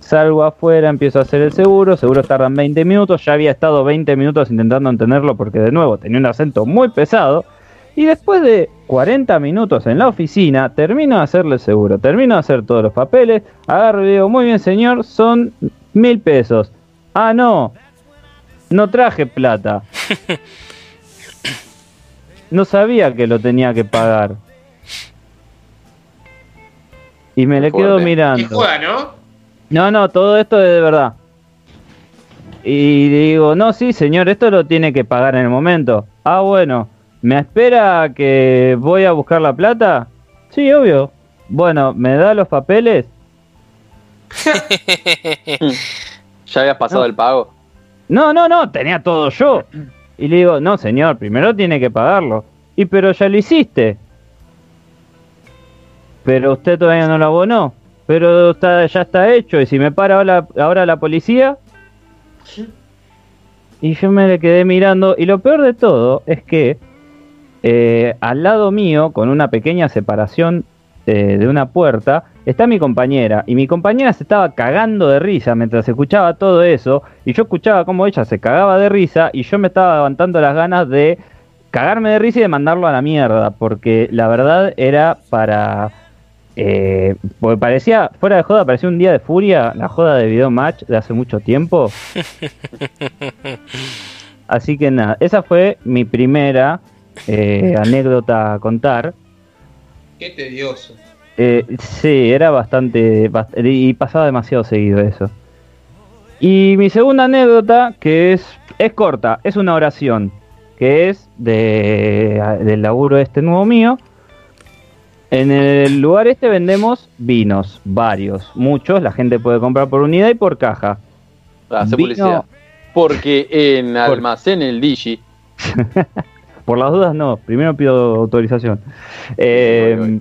Salgo afuera, empiezo a hacer el seguro, seguro tardan 20 minutos, ya había estado 20 minutos intentando entenderlo porque de nuevo tenía un acento muy pesado. Y después de 40 minutos en la oficina, termino de hacerle el seguro, termino de hacer todos los papeles, agarro y digo, muy bien señor, son mil pesos. Ah, no, no traje plata. <laughs> No sabía que lo tenía que pagar. Y me le quedo. Y mirando. juega, ¿no? No, no, todo esto es de verdad. Y digo, no, sí, señor, esto lo tiene que pagar en el momento. Ah, bueno, ¿me espera que voy a buscar la plata? Sí, obvio. Bueno, ¿me da los papeles? <laughs> ¿Ya habías pasado No. el pago? No, no, no, tenía todo yo. Y le digo, no, señor, primero tiene que pagarlo. Y pero ya lo hiciste. Pero usted todavía no lo abonó. Pero está, ya está hecho. Y si me para ahora, ahora la policía. Y yo me le quedé mirando. Y lo peor de todo es que eh, al lado mío, con una pequeña separación eh, de una puerta, está mi compañera. Y mi compañera se estaba cagando de risa mientras escuchaba todo eso. Y yo escuchaba cómo ella se cagaba de risa. Y yo me estaba levantando las ganas de cagarme de risa y de mandarlo a la mierda. Porque la verdad era para. Eh, porque parecía, fuera de joda, parecía un día de furia, la joda de video match de hace mucho tiempo. <laughs> Así que nada, esa fue mi primera eh, anécdota a contar. Qué tedioso. Eh, sí, era bastante, bast- y pasaba demasiado seguido eso. Y mi segunda anécdota, que es, es corta, es una oración, que es de, del laburo este nuevo mío. En el lugar este vendemos vinos, varios, muchos, la gente puede comprar por unidad y por caja. Hace Vino- publicidad. Porque en almacén el Digi. <laughs> Por las dudas no, primero pido autorización. Eh, voy, voy.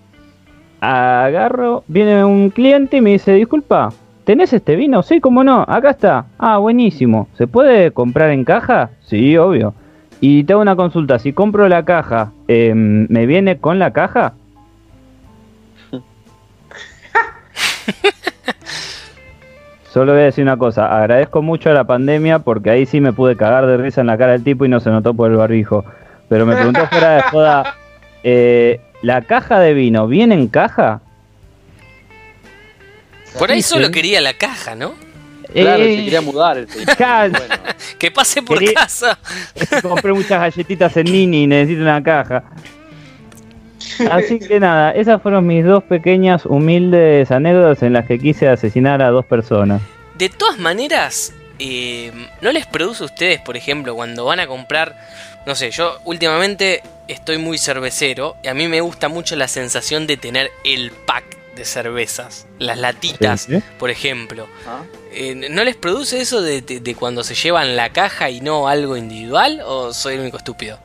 agarro, viene un cliente y me dice, disculpa, ¿tenés este vino? Sí, cómo no, acá está. Ah, buenísimo. ¿Se puede comprar en caja? Sí, obvio. Y te hago una consulta, si compro la caja, eh, ¿me viene con la caja? <laughs> Solo voy a decir una cosa, agradezco mucho a la pandemia porque ahí sí me pude cagar de risa en la cara del tipo y no se notó por el barbijo. Pero me preguntó <laughs> fuera de joda, eh, ¿la caja de vino viene en caja? Por ahí solo quería la caja, ¿no? Claro, Eh, se quería mudar el. <laughs> Bueno, <laughs> Que pase por Quería- casa. Compré muchas galletitas en Nini y necesito una caja. Así que nada, esas fueron mis dos pequeñas, humildes anécdotas en las que quise asesinar a dos personas. De todas maneras, eh, ¿no les produce a ustedes, por ejemplo, cuando van a comprar, no sé, yo últimamente estoy muy cervecero y a mí me gusta mucho la sensación de tener el pack de cervezas, las latitas, Sí, por ejemplo. ¿ah? Eh, ¿No les produce eso de, de- de cuando se llevan la caja y no algo individual? ¿O soy el único estúpido?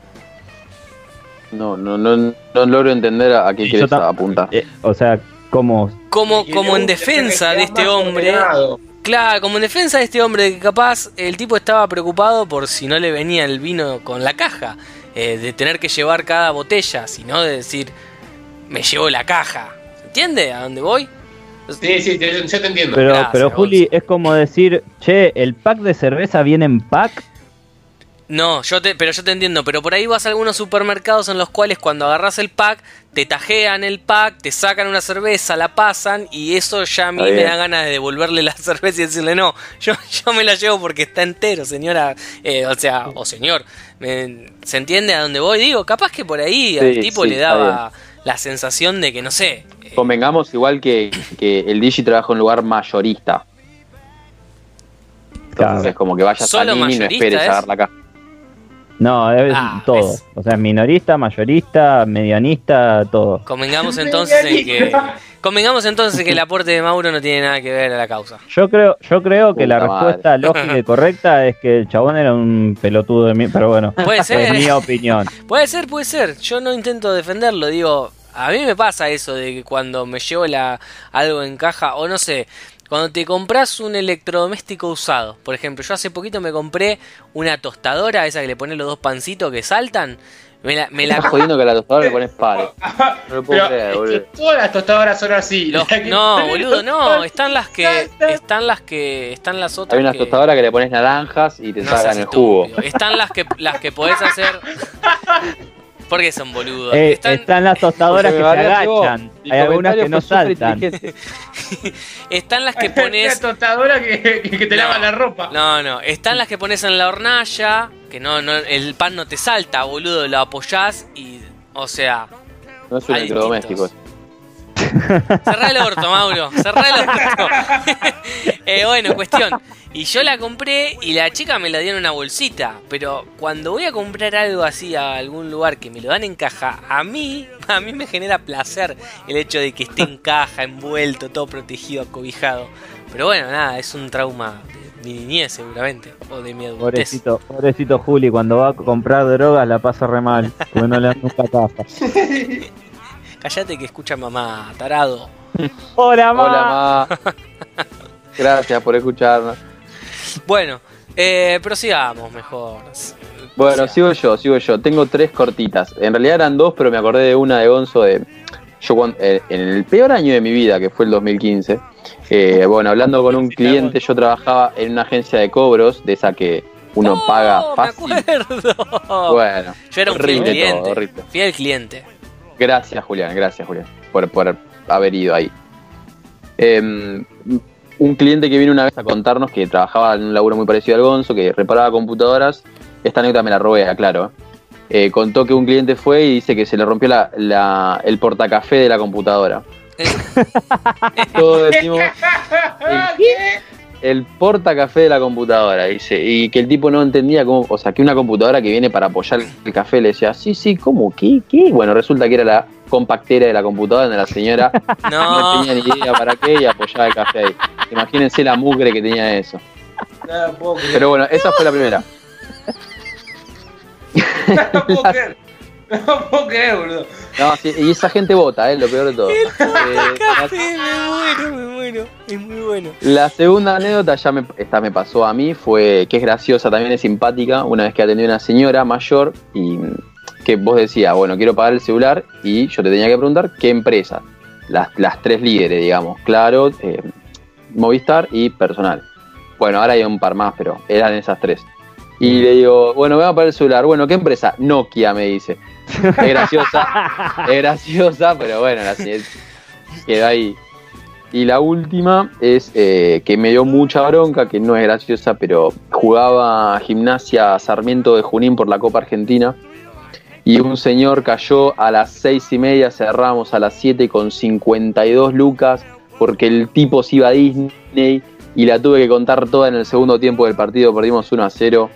No, no, no, no logro entender a, a qué quieres apuntar. Eh, o sea, como Como, como en defensa de este hombre. ordenado. Claro, como en defensa de este hombre que capaz el tipo estaba preocupado por si no le venía el vino con la caja, eh, de tener que llevar cada botella, sino de decir, me llevo la caja. ¿Se entiende a dónde voy? Sí, sí, te- yo te entiendo. Pero, Gracias, pero Juli, es como decir, che, el pack de cerveza viene en pack. No, yo te, pero yo te entiendo, pero por ahí vas a algunos supermercados en los cuales cuando agarras el pack, te tajean el pack, te sacan una cerveza, la pasan y eso ya a mí me da ganas de devolverle la <laughs> cerveza y decirle no, yo, yo me la llevo porque está entero, señora, eh, o sea, o señor, me- ¿se entiende a dónde voy? Digo, capaz que por ahí al Sí, tipo sí, le daba la sensación de que, no sé, eh, Convengamos igual que, que el Digi trabaja en un lugar mayorista. Entonces Claro. es como que vayas ¿Solo a Nini y no mayorista esperes es? a dar la caja. No, es Ah, todo. O sea, minorista, mayorista, medianista, todo. convengamos entonces en que... Convengamos entonces en que el aporte de Mauro no tiene nada que ver a la causa. Yo creo, yo creo que la madre. respuesta lógica y <laughs> correcta es que el chabón era un pelotudo de mí, pero bueno, <laughs> Puede es ser. mi opinión. <laughs> Puede ser, puede ser. Yo no intento defenderlo, digo, a mí me pasa eso de que cuando me llevo la algo en caja o no sé, cuando te compras un electrodoméstico usado, por ejemplo, yo hace poquito me compré una tostadora, esa que le pones los dos pancitos que saltan, me la, me la Estás jodiendo que a la tostadora le pones pare. <laughs> No lo puedo Pero creer, es boludo. que todas las tostadoras son así. los- La <laughs> que no, boludo, no, están las que están las que están las otras Hay unas que- tostadoras que le pones naranjas y te no sacan el jugo. Están las que las que podés hacer <laughs> porque son boludos. Eh, están, están las tostadoras que se agachan. Hay algunas que no saltan. <laughs> están las que Una pones tostadora que, que- que te No. lava la ropa. No, no, están las que pones en la hornalla, que no, no, el pan no te salta, boludo, lo apoyás y, o sea, No es un electrodoméstico. Cerrá el orto, Mauro, cerrá el orto. <laughs> Eh, bueno, cuestión, y yo la compré y la chica me la dio en una bolsita, pero cuando voy a comprar algo así a algún lugar que me lo dan en caja, a mí, a mí me genera placer el hecho de que esté en caja, envuelto, todo protegido, acobijado. Pero bueno, nada, es un trauma de mi niñez seguramente, o de mi adultez. Pobrecito, pobrecito Juli, cuando va a comprar drogas la pasa re mal, porque no le dan nunca caja. <laughs> Cállate que escucha mamá, tarado. <laughs> Hola, ma. Hola, ma. <laughs> Gracias por escucharnos. Bueno, eh, prosigamos mejor. Bueno, sigo yo, sigo yo. Tengo tres cortitas. En realidad eran dos, pero me acordé de una de Gonzo de. Yo cuando- eh, en el peor año de mi vida, que fue el 2015, eh, <laughs> bueno, hablando con un cliente, yo trabajaba en una agencia de cobros, de esa que uno ¡Oh, paga me fácil. acuerdo! Bueno, Yo era un horrible fiel cliente. todo, horrible. Fiel cliente. Gracias, Julián, gracias, Julián, por, por haber ido ahí. Eh, un cliente que vino una vez a contarnos que trabajaba en un laburo muy parecido al Gonzo, que reparaba computadoras. Esta anécdota me la robé, aclaro. Eh, contó que un cliente fue y dice que se le rompió la, la- el portacafé de la computadora. Todos decimos <laughs> el portacafé de la computadora, dice, y que el tipo no entendía cómo, o sea, que una computadora que viene para apoyar el café le decía, sí, sí, ¿cómo? ¿Qué? ¿Qué? Bueno, resulta que era la compactera de la computadora donde la señora <laughs> no, No, tenía ni idea para qué y apoyaba el café ahí. Imagínense la mugre que tenía eso. No puedo. Pero bueno, esa fue la primera. <laughs> No puedo creer. No puedo creer, boludo. No, sí, y esa gente vota, es lo peor de todo. <laughs> Eh, la- Sí, me muero, me muero. Es muy bueno. La segunda anécdota ya me, esta me pasó a mí, fue que es graciosa, también es simpática, una vez que atendí a una señora mayor y mm, que vos decías, bueno, quiero pagar el celular y yo te tenía que preguntar qué empresa, las, las tres líderes, digamos, Claro, eh, Movistar y Personal. Bueno, ahora hay un par más, pero eran esas tres. Y le digo, bueno, voy a pagar el celular. Bueno, ¿qué empresa? Nokia, me dice. <laughs> Es graciosa, es graciosa, pero bueno, la quedó ahí. Y la última es eh, que me dio mucha bronca, que no es graciosa, pero jugaba gimnasia Sarmiento de Junín por la Copa Argentina. Y un señor cayó a las seis y media, cerramos a las 7 con 52 lucas, porque el tipo se iba a Disney y la tuve que contar toda en el segundo tiempo del partido, perdimos 1 a 0.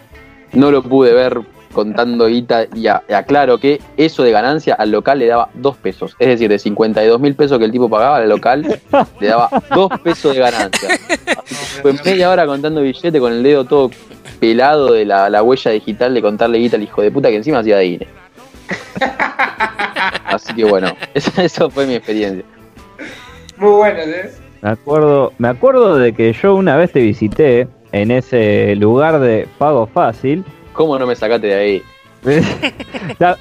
No lo pude ver contando guita y, a- y aclaro que eso de ganancia al local le daba 2 pesos. Es decir, de 52 mil pesos que el tipo pagaba al local, le daba 2 pesos de ganancia. Fue media hora contando billete con el dedo todo pelado de la, la huella digital de contarle guita al hijo de puta que encima hacía Disney. Así que bueno, <laughs> eso, eso fue mi experiencia. Muy buenos, ¿eh? Me acuerdo, me acuerdo de que yo una vez te visité en ese lugar de pago fácil. ¿Cómo no me sacaste de ahí? <laughs>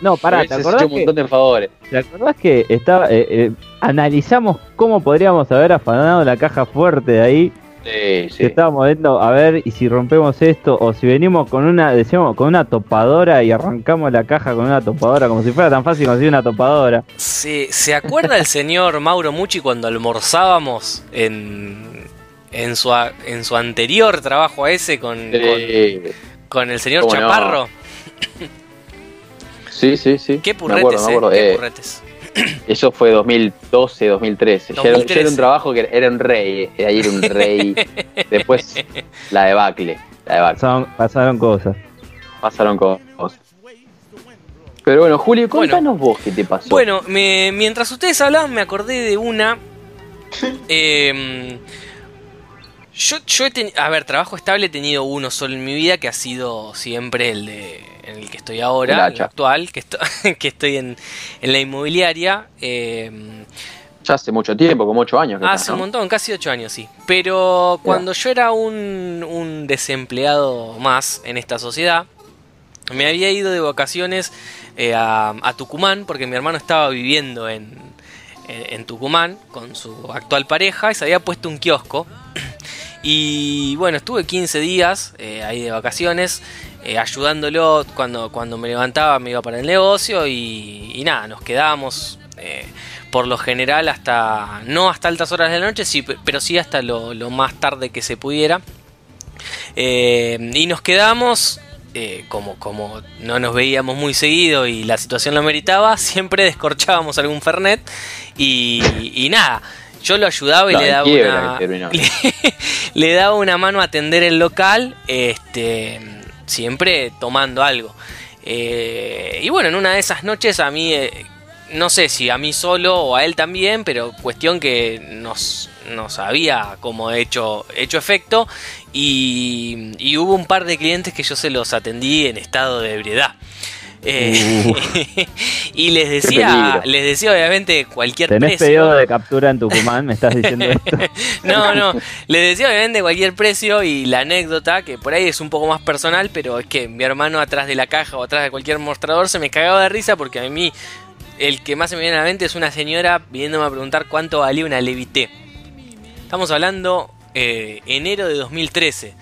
No, pará, ¿te acordás, hecho un que, montón de favores. ¿te acordás que estaba, eh, eh, analizamos cómo podríamos haber afanado la caja fuerte de ahí? Sí, Que sí. estábamos viendo, a ver, y si rompemos esto, o si venimos con una, decíamos, con una topadora y arrancamos la caja con una topadora, como si fuera tan fácil conseguir una topadora. ¿Se, ¿Se acuerda el señor Mauro Mucci cuando almorzábamos en, en, su, en su anterior trabajo a ese con, con, Sí, con el señor. Chaparro? <laughs> sí, sí, sí. Qué Me purretes, acuerdo, me eh, acuerdo. qué Eh, purretes. <clears throat> Eso fue 2012, 2013. Ya era, ya era 2013. un trabajo que era un rey. eh, Ahí era un rey. <laughs> Después la debacle. La debacle. Pasaron, pasaron cosas. Pasaron cosas. Pero bueno, Julio, Bueno. contanos vos qué te pasó. Bueno, me- mientras ustedes hablaban me acordé de una... <laughs> Em, yo, yo he tenido... A ver, trabajo estable he tenido uno solo en mi vida que ha sido siempre el de en el que estoy ahora, el actual, que, esto- <laughs> que estoy en, en la inmobiliaria. em, Ya hace mucho tiempo, como 8 años. que Hace estás, un ¿no? montón, casi ocho años, sí. Pero cuando yo era un, un desempleado más en esta sociedad, me había ido de vacaciones eh, a, a Tucumán, porque mi hermano estaba viviendo en, en- en Tucumán con su actual pareja y se había puesto un kiosco. Y bueno, estuve 15 días eh, ahí de vacaciones, eh, ayudándolo cuando, cuando me levantaba, me iba para el negocio y, y nada, nos quedábamos eh, por lo general hasta, no hasta altas horas de la noche, sí, pe- pero sí hasta lo, más tarde que se pudiera. Eh, y nos quedamos, como, como no nos veíamos muy seguido y la situación lo meritaba, siempre descorchábamos algún Fernet y, y nada. Yo lo ayudaba y le daba una, <laughs> le, le daba una mano a atender el local, este, siempre tomando algo. Eh, y bueno, en una de esas noches a mí, eh, no sé si a mí solo o a él también, pero cuestión que nos, nos había como hecho, hecho efecto y, y hubo un par de clientes que yo se los atendí en estado de ebriedad. Eh, <laughs> y les decía, les decía obviamente cualquier ¿Tenés precio. pedido de captura en Tucumán? ¿Me estás diciendo esto? <laughs> No, no, le decía obviamente cualquier precio y la anécdota, que por ahí es un poco más personal, pero es que mi hermano atrás de la caja o atrás de cualquier mostrador se me cagaba de risa porque a mí el que más se me viene a la mente es una señora viniéndome a preguntar cuánto valía una Levité. Estamos hablando eh, enero de 2013.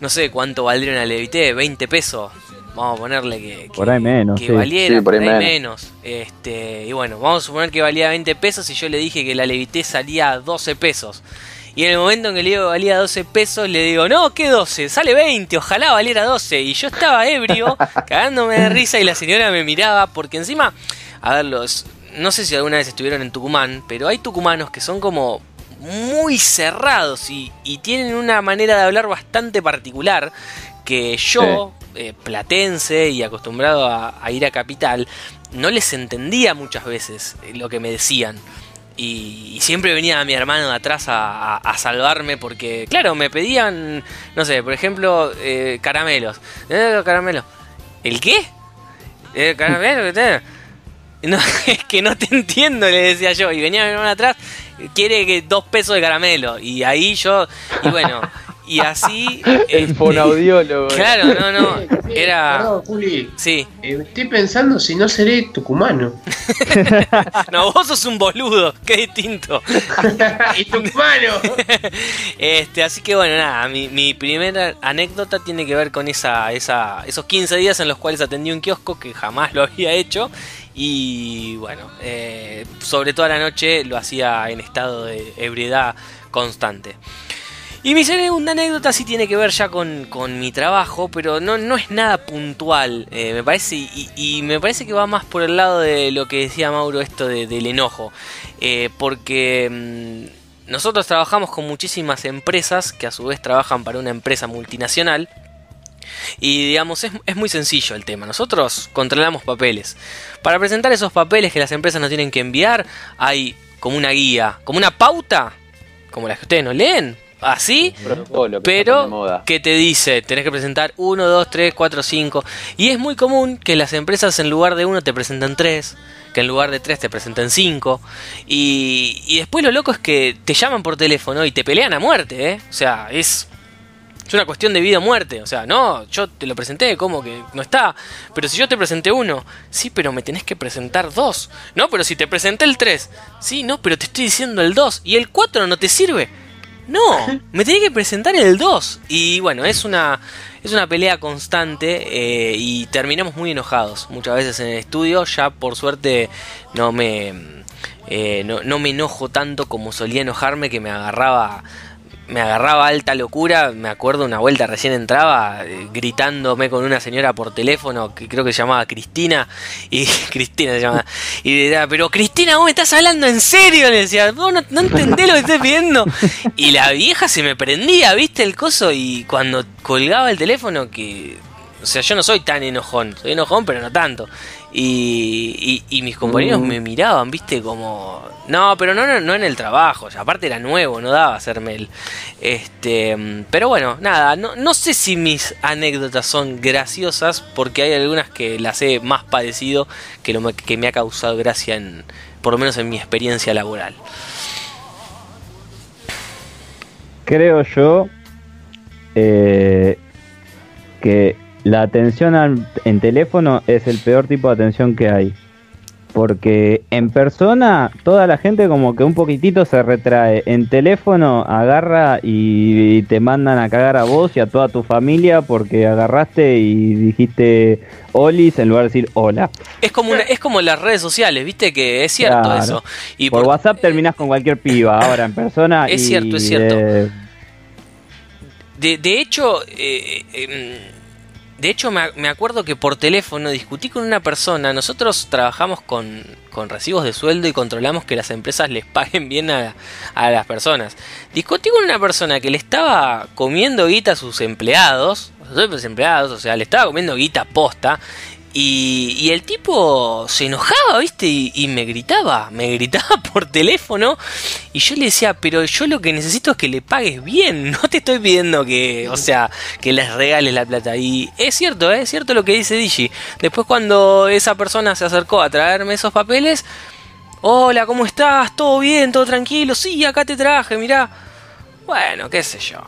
No sé cuánto valdría una Levité, 20 pesos. Vamos a ponerle que, que- Por ahí menos, que sí. valiera, Sí, por por ahí menos. Este, y bueno, vamos a suponer que valía 20 pesos y yo le dije que la Levité salía a 12 pesos. Y en el momento en que le digo que valía 12 pesos, le digo, no, ¿qué 12? Sale 20, ojalá valiera 12. Y yo estaba ebrio, <laughs> cagándome de risa y la señora me miraba porque encima, a ver, los, no sé si alguna vez estuvieron en Tucumán, pero hay tucumanos que son como muy cerrados y, y tienen una manera de hablar bastante particular que yo, eh, platense y acostumbrado a, ir a capital, no les entendía muchas veces eh, lo que me decían. Y, y siempre venía mi hermano de atrás a, salvarme porque, claro, me pedían, no sé, por ejemplo, eh, caramelos. Eh, caramelo. ¿El qué? ¿El caramelo te- <laughs> No, es que no te entiendo, le decía yo. Y venía mi hermano atrás, quiere que dos pesos de caramelo. Y ahí yo, y bueno, <laughs> Y así. <laughs> El este, fonaudiólogo. Claro, no, no. Era. Perdón, Juli. Sí. Eh, estoy pensando si no seré tucumano. <laughs> No, vos sos un boludo, qué distinto. <laughs> y tucumano. Este, así que bueno, nada, mi, mi primera anécdota tiene que ver con esa, esa, esos 15 días en los cuales atendí un kiosco que jamás lo había hecho. Y bueno, eh, sobre toda la noche lo hacía en estado de ebriedad constante. Y mi segunda anécdota sí tiene que ver ya con, con mi trabajo, pero no, no es nada puntual, eh, me parece, y, y me parece que va más por el lado de lo que decía Mauro, esto de- del enojo, Eh, porque mm, nosotros trabajamos con muchísimas empresas que a su vez trabajan para una empresa multinacional. Y digamos, es, es muy sencillo el tema. Nosotros controlamos papeles. Para presentar esos papeles que las empresas nos tienen que enviar, hay como una guía, como una pauta, como las que ustedes no leen. Así, Protocolo, pero que te dice, tenés que presentar 1, 2, 3, 4, 5. Y es muy común que las empresas en lugar de 1 te presenten 3, que en lugar de 3 te presenten 5. Y, y después lo loco es que te llaman por teléfono y te pelean a muerte, ¿eh? O sea, es, es una cuestión de vida o muerte. O sea, no, yo te lo presenté, como que no está. Pero si yo te presenté uno, sí, pero me tenés que presentar dos. No, pero si te presenté el 3, sí, no, pero te estoy diciendo el 2. Y el 4 no te sirve. No, me tenés que presentar el 2. Y bueno, es una, es una pelea constante eh, y terminamos muy enojados muchas veces en el estudio. Ya por suerte no me, eh, no, no me enojo tanto como solía enojarme que me agarraba me agarraba alta locura, me acuerdo una vuelta recién entraba eh, gritándome con una señora por teléfono que creo que se llamaba Cristina y <laughs> Cristina se llamaba y decía, pero Cristina vos me estás hablando en serio, le decía, vos no, no entendés lo que estoy pidiendo y la vieja se me prendía, viste el coso y cuando colgaba el teléfono que o sea, yo no soy tan enojón, soy enojón pero no tanto y, y- y mis compañeros me miraban, viste, como... No, pero no, no, no en el trabajo, o sea, aparte era nuevo, no daba hacerme el... Este, mm, pero bueno, nada, no, no sé si mis anécdotas son graciosas, porque hay algunas que las he más padecido que lo que me ha causado gracia en, por lo menos en mi experiencia laboral. creo yo eh, que la atención al- en teléfono es el peor tipo de atención que hay. Porque en persona toda la gente como que un poquitito se retrae. En teléfono agarra y, y te mandan a cagar a vos y a toda tu familia porque agarraste y dijiste olis en lugar de decir hola. Es como, una- es como las redes sociales, viste que es cierto Claro. eso. Y por por- WhatsApp terminás con cualquier piba, ahora en persona. Es y cierto, es cierto. de- De, de hecho, eh, em, de hecho me, acuerdo que por teléfono discutí con una persona. Nosotros trabajamos con, con recibos de sueldo y controlamos que las empresas les <laughs> paguen bien a, a las personas. Discutí con una persona que le estaba comiendo guita a sus empleados, sus empleados, o sea, le estaba comiendo guita posta. Y, y el tipo se enojaba, ¿viste? Y, y me gritaba, me gritaba <laughs> por teléfono. Y yo le decía, pero yo lo que necesito es que le pagues bien. <laughs> No te estoy pidiendo que, o sea, que les regales la plata. Y es cierto, ¿eh? es cierto lo que dice Digi. Después cuando esa persona se acercó a traerme esos papeles, hola, ¿cómo estás? ¿Todo bien? ¿Todo tranquilo? Sí, acá te traje, mirá. Bueno, qué sé yo.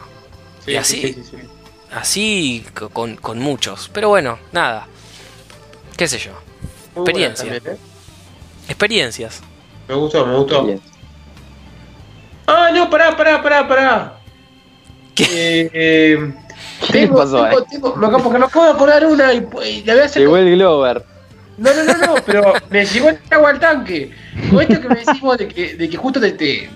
Sí, Y así. sí, sí, sí. Así co- con, con muchos. Pero bueno, nada. Qué sé yo. Muy buena Experiencia. también, ¿eh? Experiencias. Me gustó, me gustó. Ah, no, pará, pará, pará, pará. Eh, eh, ¿Qué tengo- pasó, tengo- eh? tengo- me acabo- porque me acabo de acordar una y, y la voy a hacer. Llegó el Glover. No, no, no, no, pero me llegó el agua al tanque. Con esto que me decimos de que, de que justo te, te-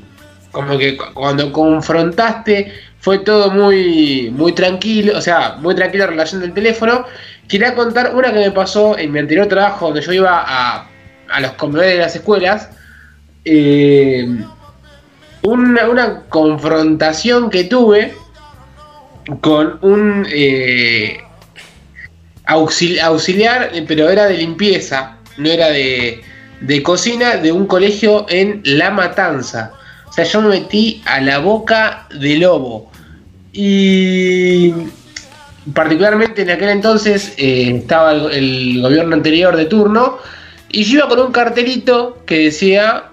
como que cu- cuando confrontaste fue todo muy, muy tranquilo, o sea, muy tranquila la relación del teléfono. Quería contar una que me pasó en mi anterior trabajo, donde yo iba a, a los comedores de las escuelas. Eh, una, una confrontación que tuve con un eh, auxil- auxiliar, pero era de limpieza, no era de, de cocina, de un colegio en La Matanza. Sea, yo me metí a la boca de lobo. Y particularmente en aquel entonces eh, estaba el, el gobierno anterior de turno y yo iba con un cartelito que decía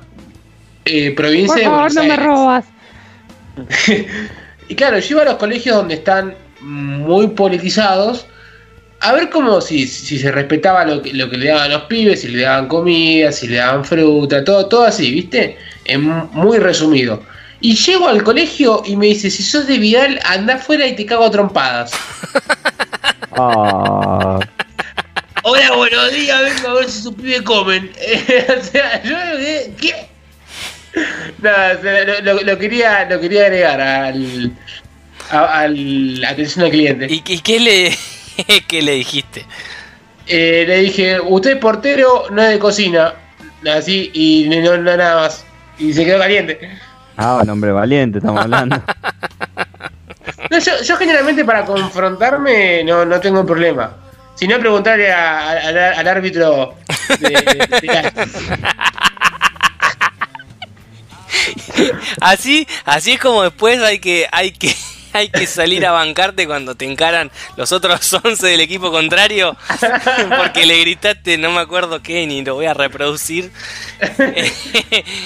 eh, provincia Por de Buenos no me Aires. robas. <laughs> Y claro, yo iba a los colegios donde están muy politizados a ver cómo si, si se respetaba lo que, lo que le daban los pibes, si le daban comida, si le daban fruta, todo, todo así, ¿viste? En muy resumido. Y llego al colegio y me dice, si sos de Vidal, anda afuera y te cago a trompadas. <laughs> Ah, Hola, buenos días, vengo a ver si sus pibes comen. <laughs> o sea, yo me quedé, ¿qué? Nada, o sea, lo, lo- lo quería, lo quería agregar al, a- al atención al cliente. ¿Y, y qué, le, <laughs> qué le dijiste? Eh, le dije, usted es portero, no es de cocina. Así, y no, no nada más. Y se quedó caliente. ah, un hombre valiente, estamos hablando. <laughs> No, yo, yo generalmente para confrontarme no, no tengo problema. Si no, preguntarle a- a- al, al árbitro de, de la- <laughs> Así, así es como después hay que, hay que, <laughs> hay que salir a bancarte cuando te encaran los otros <laughs> 11 del equipo contrario. <laughs> Porque le gritaste, no me acuerdo qué, ni lo voy a reproducir.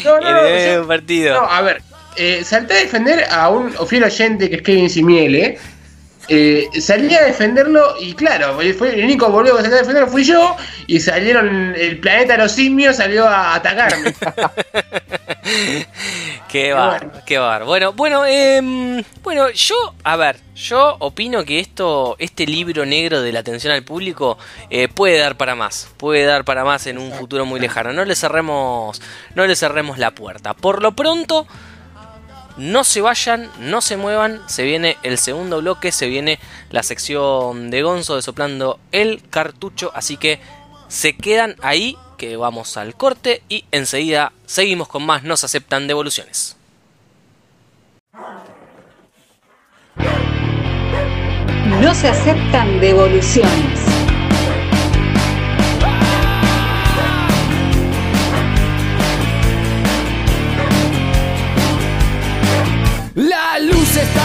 No, no, en el yo- mismo partido. No, a ver, eh, salté a defender a un fiel oyente que es Kevin Simiele. Eh, salí a defenderlo y claro, fue el único boludo que salió a defenderlo fui yo y salieron el planeta de los simios salió a atacarme. <laughs> Qué bueno. bar, qué bar. Bueno, bueno, em, bueno, yo, a ver, yo opino que esto, este libro negro de la atención al público eh, puede dar para más, puede dar para más en un futuro muy lejano. No le cerremos, no le cerremos la puerta. Por lo pronto, no se vayan, no se muevan. Se viene el segundo bloque, se viene la sección de Gonzo de soplando el cartucho, así que se quedan ahí que vamos al corte y enseguida seguimos con más nos aceptan devoluciones. No se aceptan devoluciones.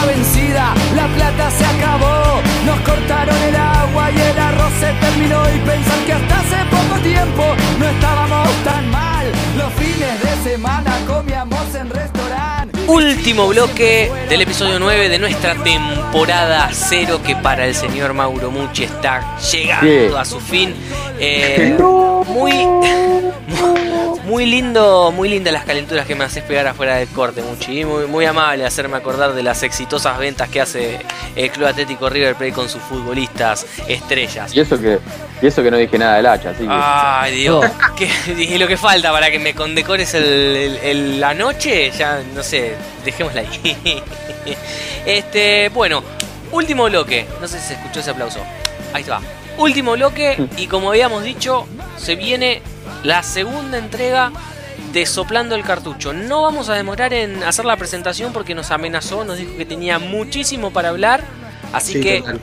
Está vencida, la plata se acabó, nos cortaron el agua y el arroz se terminó y pensar que hasta hace poco tiempo no estábamos tan mal. Los fines de semana comíamos en restaurante. Último bloque del episodio 9 de nuestra temporada 0 que para el señor Mauro Mucci está llegando Sí. a su fin. Eh, muy, muy lindo, muy lindas las calenturas que me haces pegar afuera del corte, Mucci. Y Muy, muy amable hacerme acordar de las exitosas ventas que hace el Club Atlético River Plate con sus futbolistas estrellas. Y eso que, y eso que no dije nada del hacha, así que. Ay, Dios. <laughs> ¿Qué- y lo que falta para que me condecores el, el- el- la noche, ya no sé, dejémosla ahí. <laughs> este, bueno, último bloque. No sé si se escuchó ese aplauso. Ahí va. Último bloque, <laughs> y como habíamos dicho, se viene la segunda entrega de Soplando el Cartucho. No vamos a demorar en hacer la presentación porque nos amenazó, nos dijo que tenía muchísimo para hablar. Así Sí, que total.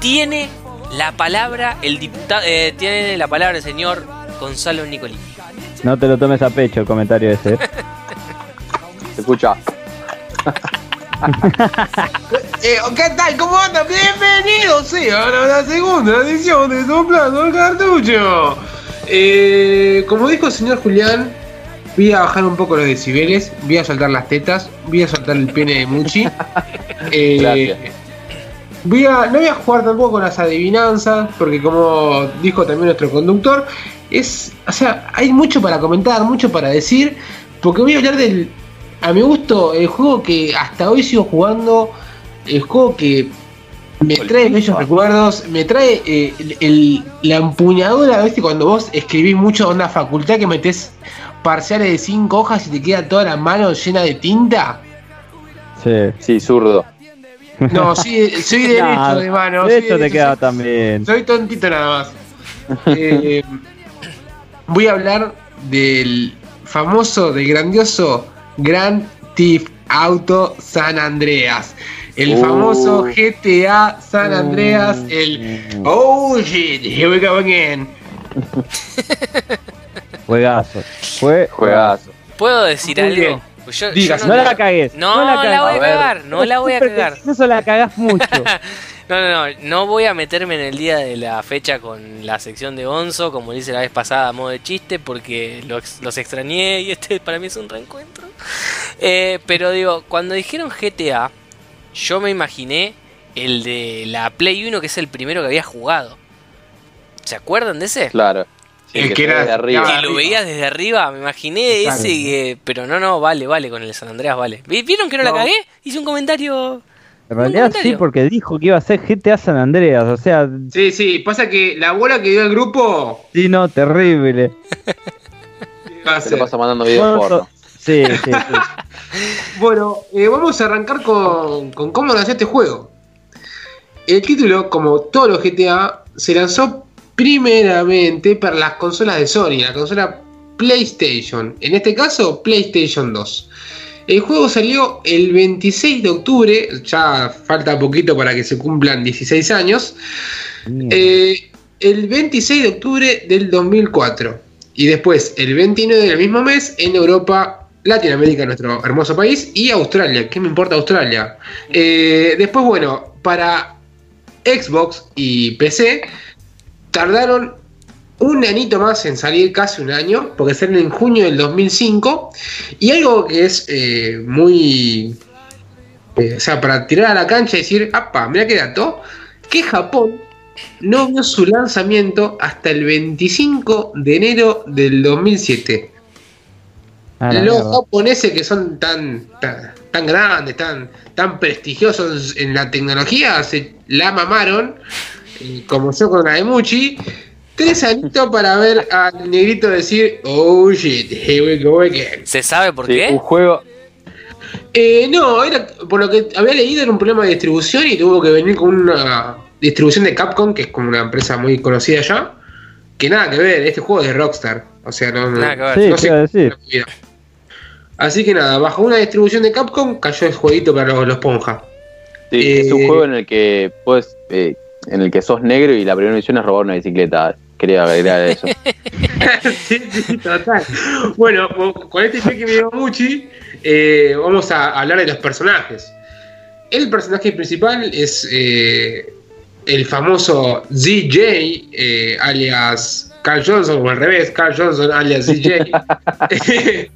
tiene la palabra el diputado, eh, tiene la palabra el señor Gonzalo Nicolini. No te lo tomes a pecho el comentario ese. ¿eh? <laughs> Se escucha. <laughs> Eh, ¿Qué tal? ¿Cómo andan? Bienvenidos a la segunda edición de Soplando el Cartucho. Eh, como dijo el señor Julián, voy a bajar un poco los decibeles, voy a soltar las tetas, voy a soltar el pene de Muchi. <laughs> Eh, Gracias. Voy a, no voy a jugar tampoco con las adivinanzas, porque como dijo también nuestro conductor, es, o sea, hay mucho para comentar, mucho para decir, porque voy a hablar del, a mi gusto, el juego que hasta hoy sigo jugando, el juego que me trae bellos recuerdos, me trae eh, el, el- la empuñadura, ¿viste? Cuando vos escribís mucho a una facultad que metés parciales de cinco hojas y te queda toda la mano llena de tinta. Sí. Sí, zurdo. No, sí, soy <laughs> derecho Nah, de mano. de hecho te queda soy- también. Soy tontito nada más. Eh, <laughs> voy a hablar del famoso, del grandioso Grand Theft Auto San Andreas. El famoso GTA San Andreas. El Oh shit, here we go again. <laughs> Juegazo. Fue Juegazo. ¿Puedo decir Muy algo? bien. Pues yo- Digas, yo No la cagues. No, no la, la voy a, A cagar, no la voy a cagar. <laughs> Eso la cagás mucho. <laughs> No, no, no, no voy a meterme en el día de la fecha con la sección de Onzo, como lo hice la vez pasada a modo de chiste, porque los, los extrañé y este para mí es un reencuentro. Eh, pero digo, cuando dijeron GTA, yo me imaginé el de la Play 1, que es el primero que había jugado. ¿Se acuerdan de ese? Claro. Sí, El que era- de arriba. Que lo veías desde arriba, me imaginé Claro. ese, que- pero no, no, vale, vale, con el San Andreas vale. ¿Vi- ¿Vieron que no, la cagué? Hice un comentario. En realidad sí, porque dijo que iba a ser GTA San Andreas. O sea, Sí, sí, pasa que la bola que dio el grupo sí, no, terrible. <laughs> va a Se lo pasa mandando videos Bueno, porno. Sí, sí, sí. <laughs> Bueno, eh, vamos a arrancar con, con cómo nació este juego. El título, como todos los GTA, se lanzó primeramente para las consolas de Sony, la consola PlayStation. En este caso, PlayStation 2. El juego salió el 26 de octubre, ya falta poquito para que se cumplan 16 años. Eh, el 26 de octubre del 2004. Y después, el 29 del mismo mes, en Europa, Latinoamérica, nuestro hermoso país, y Australia. ¿Qué me importa Australia? Eh, después, bueno, para Xbox y PC, tardaron un anito más en salir, casi un año, porque salen en junio del 2005. Y algo que es eh, muy. eh, o sea, para tirar a la cancha y decir, ¡apa! Mira qué dato. Que Japón no vio su lanzamiento hasta el 25 de enero del 2007. Ah, Los mierda. japoneses que son tan, tan, tan grandes, tan, tan prestigiosos en la tecnología, se la mamaron, eh, como yo con la de Muchi, tres añitos para ver al negrito decir, oh shit, here we go again. ¿Se sabe por Sí, qué? un juego. Eh, no, era, por lo que había leído era un problema de distribución y tuvo que venir con una distribución de Capcom, que es como una empresa muy conocida allá, que nada que ver, este juego es de Rockstar, o sea, no, no, Nada que ver. Sí, no decir. Así que nada, bajo una distribución de Capcom cayó el jueguito para los, los Ponja. Sí, Eh, es un juego en el que puedes, eh, en el que sos negro y la primera misión es robar una bicicleta. Quería agregar eso. <laughs> sí, sí, total. Bueno, con este cheque que me dio Muchi, eh, vamos a hablar de los personajes. El personaje principal es eh, el famoso ZJ, eh, alias Carl Johnson, o al revés, Carl Johnson, alias ZJ, <laughs> <laughs>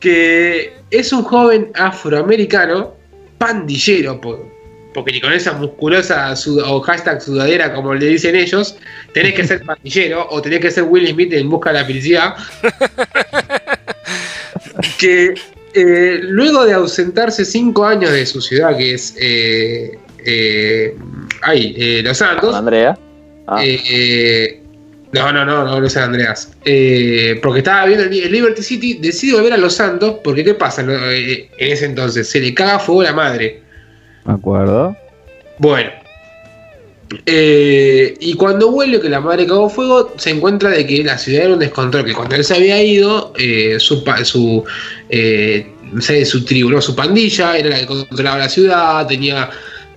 que es un joven afroamericano pandillero, po- porque ni con esa musculosa o hashtag sudadera, como le dicen ellos, tenés que ser pandillero o tenés que ser Will Smith en busca de la felicidad. <laughs> que eh, luego de ausentarse cinco años de su ciudad, que es eh, eh, ay, Los Santos, Andrea. Ah, eh, no, no, no, no, no es San Andreas. Eh, porque estaba viendo el, el Liberty City, decide volver a Los Santos, porque ¿qué pasa? Eh, en ese entonces? Se le caga fuego a la madre. Me acuerdo. Bueno. Eh, y cuando vuelve, que la madre cagó fuego, se encuentra de que la ciudad era un descontrol, que cuando él se había ido, eh, su, su, eh, no sé, su tribu, no, su pandilla, era la que controlaba la ciudad, tenía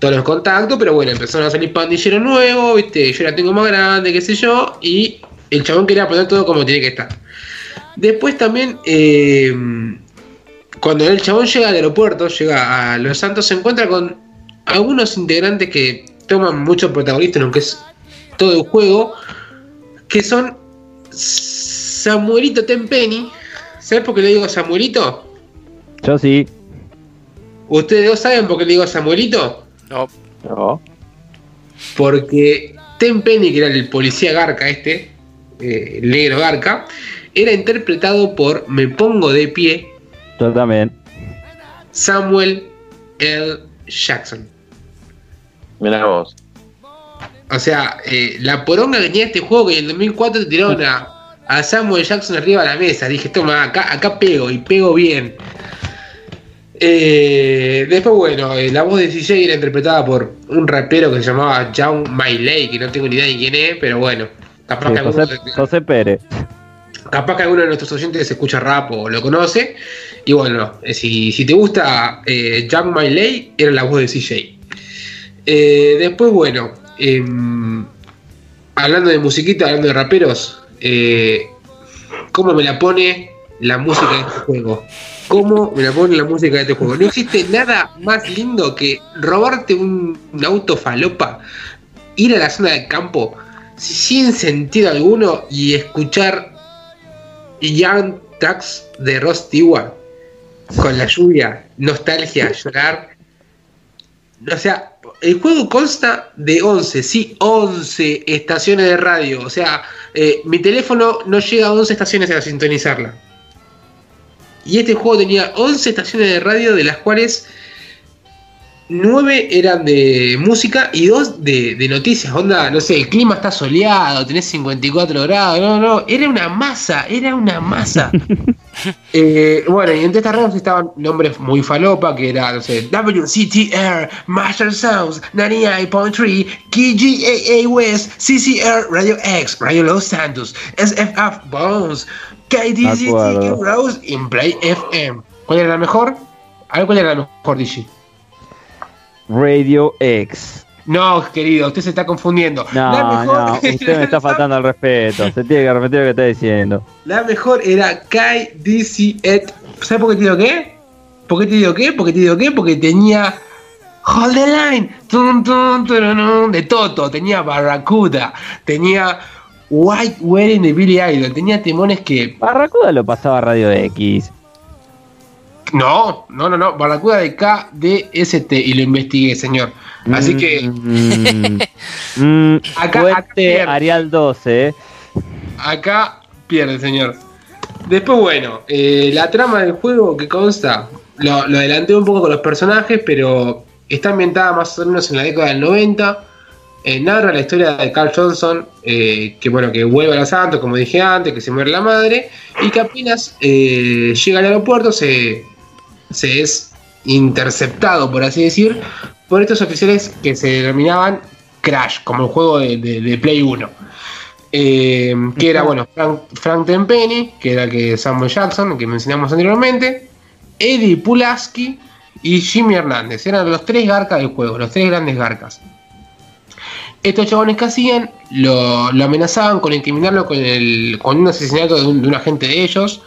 todos los contactos, pero bueno, empezaron a salir pandilleros nuevos, viste, yo la tengo más grande, qué sé yo, y el chabón quería poner todo como tiene que estar. Después también, eh, cuando el chabón llega al aeropuerto, llega a Los Santos, se encuentra con algunos integrantes que toman mucho protagonismo en lo que es todo el juego, que son Samuelito Tempeni. ¿Sabes por qué le digo Samuelito? Yo sí. ¿Ustedes dos saben por qué le digo Samuelito? No, no. Porque Tempeni, que era el policía Garca este, eh, el negro Garca, era interpretado por, me pongo de pie, Yo también. Samuel L. Jackson. Mirá vos. O sea, eh, la poronga que tenía este juego que en el 2004 te tiraron a, a Samuel Jackson arriba de la mesa. Dije, toma, acá, acá pego y pego bien. Eh, después, bueno, eh, la voz de CJ era interpretada por un rapero que se llamaba John Mailey, que no tengo ni idea de quién es, pero bueno, capaz, Sí, que alguno, José, José Pérez. capaz que alguno de nuestros oyentes escucha rap o lo conoce. Y bueno, eh, si, si te gusta eh, John Mailey, era la voz de CJ. Eh, después, bueno, em, hablando de musiquita, hablando de raperos, ¿cómo me la pone la música de este juego? ¿Cómo me la pone la música de este juego? No existe nada más lindo que robarte un, un auto falopa, ir a la zona del campo si- sin sentido alguno y escuchar Young Tracks de Ross Stewart con la lluvia, nostalgia, llorar. O sea, el juego consta de 11, sí, 11 estaciones de radio. O sea, eh, mi teléfono no llega a 11 estaciones a sintonizarla. Y este juego tenía 11 estaciones de radio, de las cuales 9 eran de música y 2 de, de noticias. Onda, no sé, el clima está soleado, tenés 54 grados. No, no, era una masa, era una masa. <laughs> Eh, bueno, y entre estas radios estaban nombres muy falopa, que era, no sé, WCTR, Master Sounds, 98.3, KGAA West, CCR, Radio X, Radio Los Santos, SFF Bones, Acuerdo. Rose y Play FM. ¿Cuál era la mejor? A ver cuál era la mejor, DJ. Radio X. No, querido, usted se está confundiendo. la No, mejor, no, <laughs> usted me está faltando al respeto. Se tiene que repetir lo que está diciendo. La mejor era Kai DC Et. ¿Sabes por qué te digo qué? ¿Por qué te digo qué? ¿Por qué te digo qué? Porque tenía Hold the Line, de Toto, tenía Barracuda, tenía White Wedding de Billy Idol, tenía temones que. Barracuda lo pasaba a Radio X. No, no, no, no, Barracuda de KDST y lo investigué, señor. Así que Mm, <laughs> mm, Acá- acá pierde. Arial 12, ¿eh? acá pierde, señor. Después, bueno, eh, la trama del juego que consta, lo, lo adelanté un poco con los personajes, pero está ambientada más o menos en la década del 90. Eh, narra la historia de Carl Johnson, eh, que bueno, que vuelve a los Santos, como dije antes, que se muere la madre, y que apenas eh, llega al aeropuerto se, se es interceptado, por así decir, por estos oficiales que se denominaban Crash, como el juego de, de- de Play 1. Eh, que era, bueno, Frank, Frank Tenpenny, que era que Samuel Jackson, que mencionamos anteriormente, Eddie Pulaski y Jimmy Hernández. Eran los tres garcas del juego, los tres grandes garcas. Estos chabones que hacían lo, lo amenazaban con incriminarlo con, el, con un asesinato de un, de un agente de ellos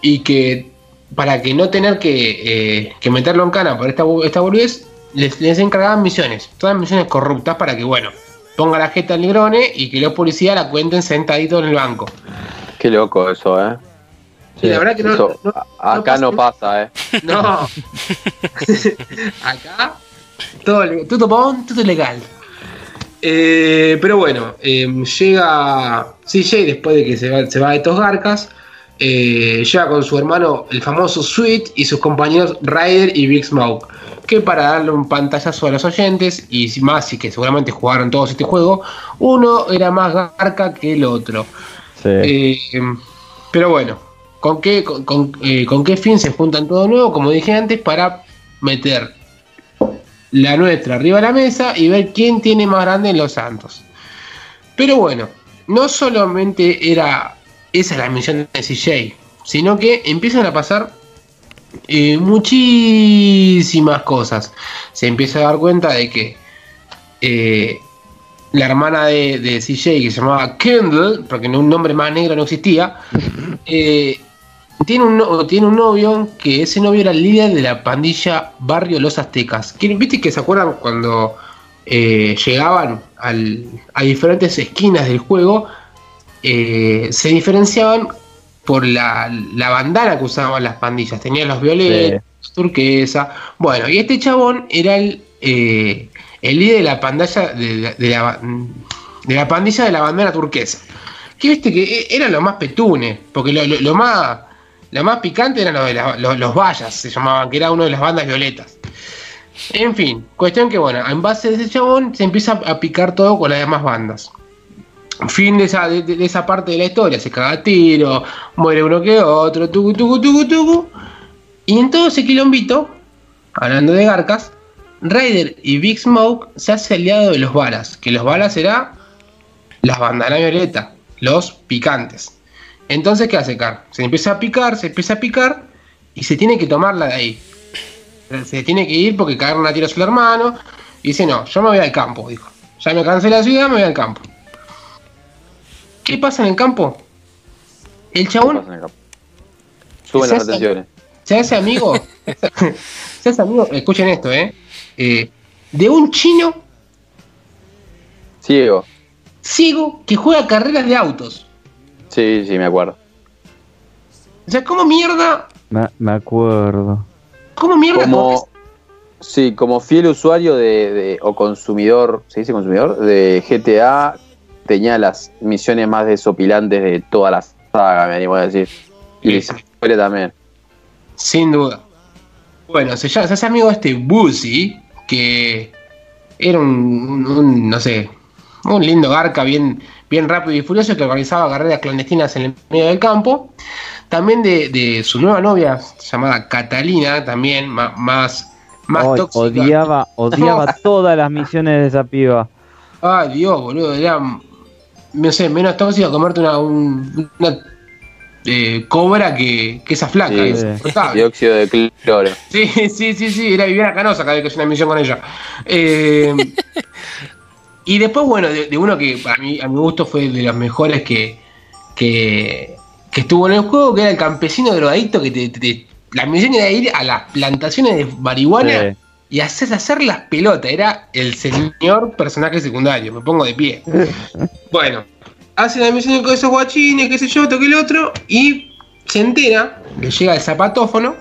y que para que no tener que, eh, que meterlo en cana por esta, esta boludez, les, les encargaban misiones, todas misiones corruptas para que, bueno, ponga la jeta al negrone y que los policías la cuenten sentadito en el banco. Qué loco eso, ¿eh? Y la verdad que no- Eso, no- a- acá no pasa, ¿eh? No. <laughs> <laughs> Acá, todo, todo todo legal. Eh, pero bueno, eh, llega CJ después de que se va, se va de estos garcas. eh, llega con su hermano, el famoso Sweet, y sus compañeros Ryder y Big Smoke. Que para darle un pantallazo a los oyentes, y más, y que seguramente jugaron todos este juego, uno era más garca que el otro. Sí. Eh, pero bueno, ¿con qué, con, con, con qué fin se juntan todo nuevo? Como dije antes, para meter la nuestra arriba de la mesa y ver quién tiene más grande en los Santos. Pero bueno, no solamente era esa la misión de CJ, sino que empiezan a pasar eh, muchísimas cosas. Se empieza a dar cuenta de que eh, la hermana de, de CJ, que se llamaba Kendall, porque un nombre más negro no existía, <laughs> eh, tiene, un, no- tiene un novio que ese novio era el líder de la pandilla Barrio Los Aztecas. ¿Quieren- ¿Viste que se acuerdan cuando eh, llegaban al- a diferentes esquinas del juego? eh, se diferenciaban por la, la bandana que usaban las pandillas. Tenían los violetas, turquesa. Bueno, y este chabón era el, eh, el líder de la pandilla de, la- de la, de la pandilla de la bandana turquesa. Que viste que e- era lo más petune, porque lo, lo- lo más lo más picante eran lo de la- lo- los vallas, se llamaban, que era uno de las bandas violetas. En fin, cuestión que bueno, en base de ese chabón se empieza a picar todo con las demás bandas. Fin de esa, de, esa parte de la historia, se caga a tiro, muere uno que otro, tucu, tucu, tucu, tucu. Y en todo ese quilombito, hablando de garcas, Ryder y Big Smoke se hace aliado de los balas, que los balas será las bandanas violetas, los picantes. Entonces, ¿qué hace Car? Se empieza a picar, se empieza a picar y se tiene que tomarla de ahí. Se tiene que ir porque cagaron a tiro a su hermano. Y dice, no, yo me voy al campo, dijo. Ya me cansé de la ciudad, me voy al campo. ¿Qué pasa en el campo? El chabón Suben Se las hace- retenciones. se hace amigo. <laughs> se hace amigo, escuchen esto, ¿eh? Eh, De un chino Ciego. ciego que juega carreras de autos. Sí, sí, me acuerdo. O sea, ¿cómo mierda? Me, me acuerdo. ¿Cómo mierda? Como, Sí, como fiel usuario de, de- o consumidor, ¿se dice consumidor? De GTA, tenía las misiones más desopilantes de toda la saga, me animo a decir. Y Sí. la también. Sin duda. Bueno, se, llama, se hace amigo de este Boozy, que era un, un- un, no sé, un lindo garca bien, bien rápido y furioso que organizaba carreras clandestinas en el medio del campo. También de, de su nueva novia, llamada Catalina, también ma- más, más tóxica. odiaba, <laughs> odiaba todas las misiones de esa piba. Ay, Dios, boludo, era, no sé, menos tóxica comerte una, un- una eh, cobra que, que esa flaca. Sí. es insoportable. Dióxido de cloro. Sí, sí, sí, sí, era Viviana Canosa cada vez que hacía una misión con ella. Eh, <laughs> y después, bueno, de, de uno que para mí, a mi gusto fue de los mejores que, que, que estuvo en el juego, que era el campesino drogadicto que te, te- te- la misión era ir a las plantaciones de marihuana Sí. y hacer, hacer las pelotas. Era el señor personaje secundario, me pongo de pie. <laughs> Bueno, hace la misión con esos guachines, qué sé yo, toque el otro, y se entera, le llega el zapatófono,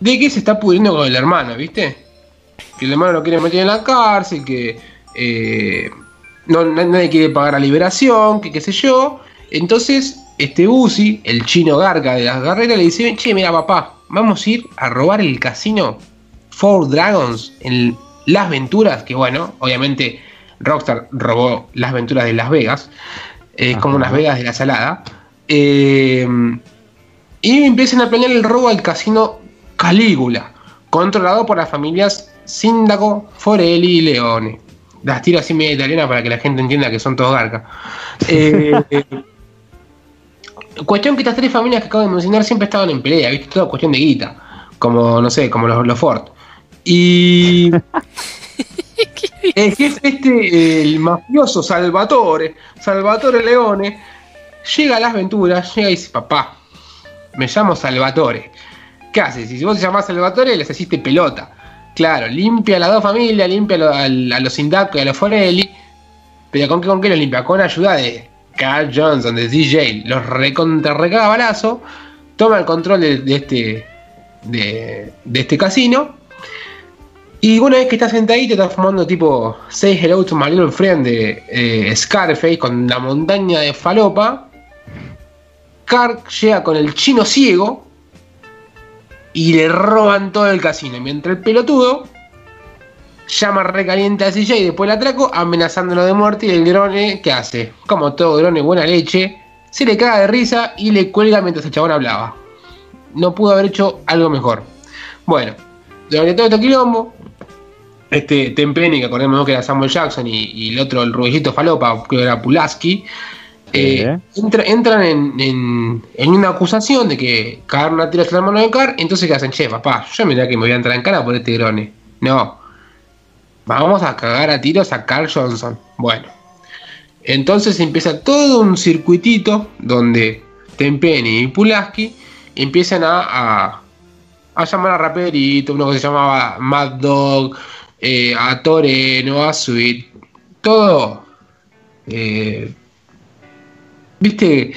de que se está pudriendo con el hermano, ¿viste? Que el hermano lo quiere meter en la cárcel, que eh, no, na- nadie quiere pagar la liberación, que qué sé yo. Entonces, este Uzi, el chino garga de las carreras, le dice, che, mira papá, vamos a ir a robar el casino Four Dragons en Las Venturas, que bueno, obviamente Rockstar robó Las Venturas de Las Vegas, es Ajá. como Las Vegas de la Salada. Eh, y empiezan a planear el robo al casino Calígula, controlado por las familias Síndaco, Forelli y Leone. Las tiro así media italiana para que la gente entienda que son todos garcas. Eh, <laughs> cuestión que estas tres familias que acabo de mencionar siempre estaban en pelea, ¿viste? Toda cuestión de guita. Como, no sé, como los, los Ford. Y. <laughs> El jefe este, el mafioso Salvatore, Salvatore Leone, llega a las aventuras, llega y dice, papá, me llamo Salvatore. ¿Qué haces? Si vos te llamás Salvatore, les hiciste pelota. Claro, limpia a las dos familias, limpia a, los Sindaco y a los Forelli. Pero ¿con qué, con qué los limpia? Con ayuda de Carl Johnson, de DJ. Los recontra recaga balazo. Toma el control de, este. De, de este casino. Y una vez que estás sentadito, estás fumando tipo Say Hello to My Little Friend de eh, Scarface con la montaña de falopa. Carl llega con el chino ciego y le roban todo el casino. Mientras el pelotudo llama recaliente a CJ y después el atraco, amenazándolo de muerte. Y el grone, ¿qué hace? Como todo grone, buena leche, se le caga de risa y le cuelga mientras el chabón hablaba. No pudo haber hecho algo mejor. Bueno, durante todo este quilombo, este Tempeni, que acordemos que era Samuel Jackson, y, y el otro, el rubellito falopa, que era Pulaski, eh, entra- entran en, en- en una acusación de que cagaron a tiros al hermano de Car. Entonces, ¿qué hacen? Che, papá, yo mirá que me voy a entrar en cara por este grone. No, vamos a cagar a tiros a Carl Johnson. Bueno, entonces empieza todo un circuitito donde Tempeni y Pulaski empiezan a, a, a llamar a Raperito, uno que se llamaba Mad Dog, eh, a Toreno, a Sweet, todo. eh, Viste,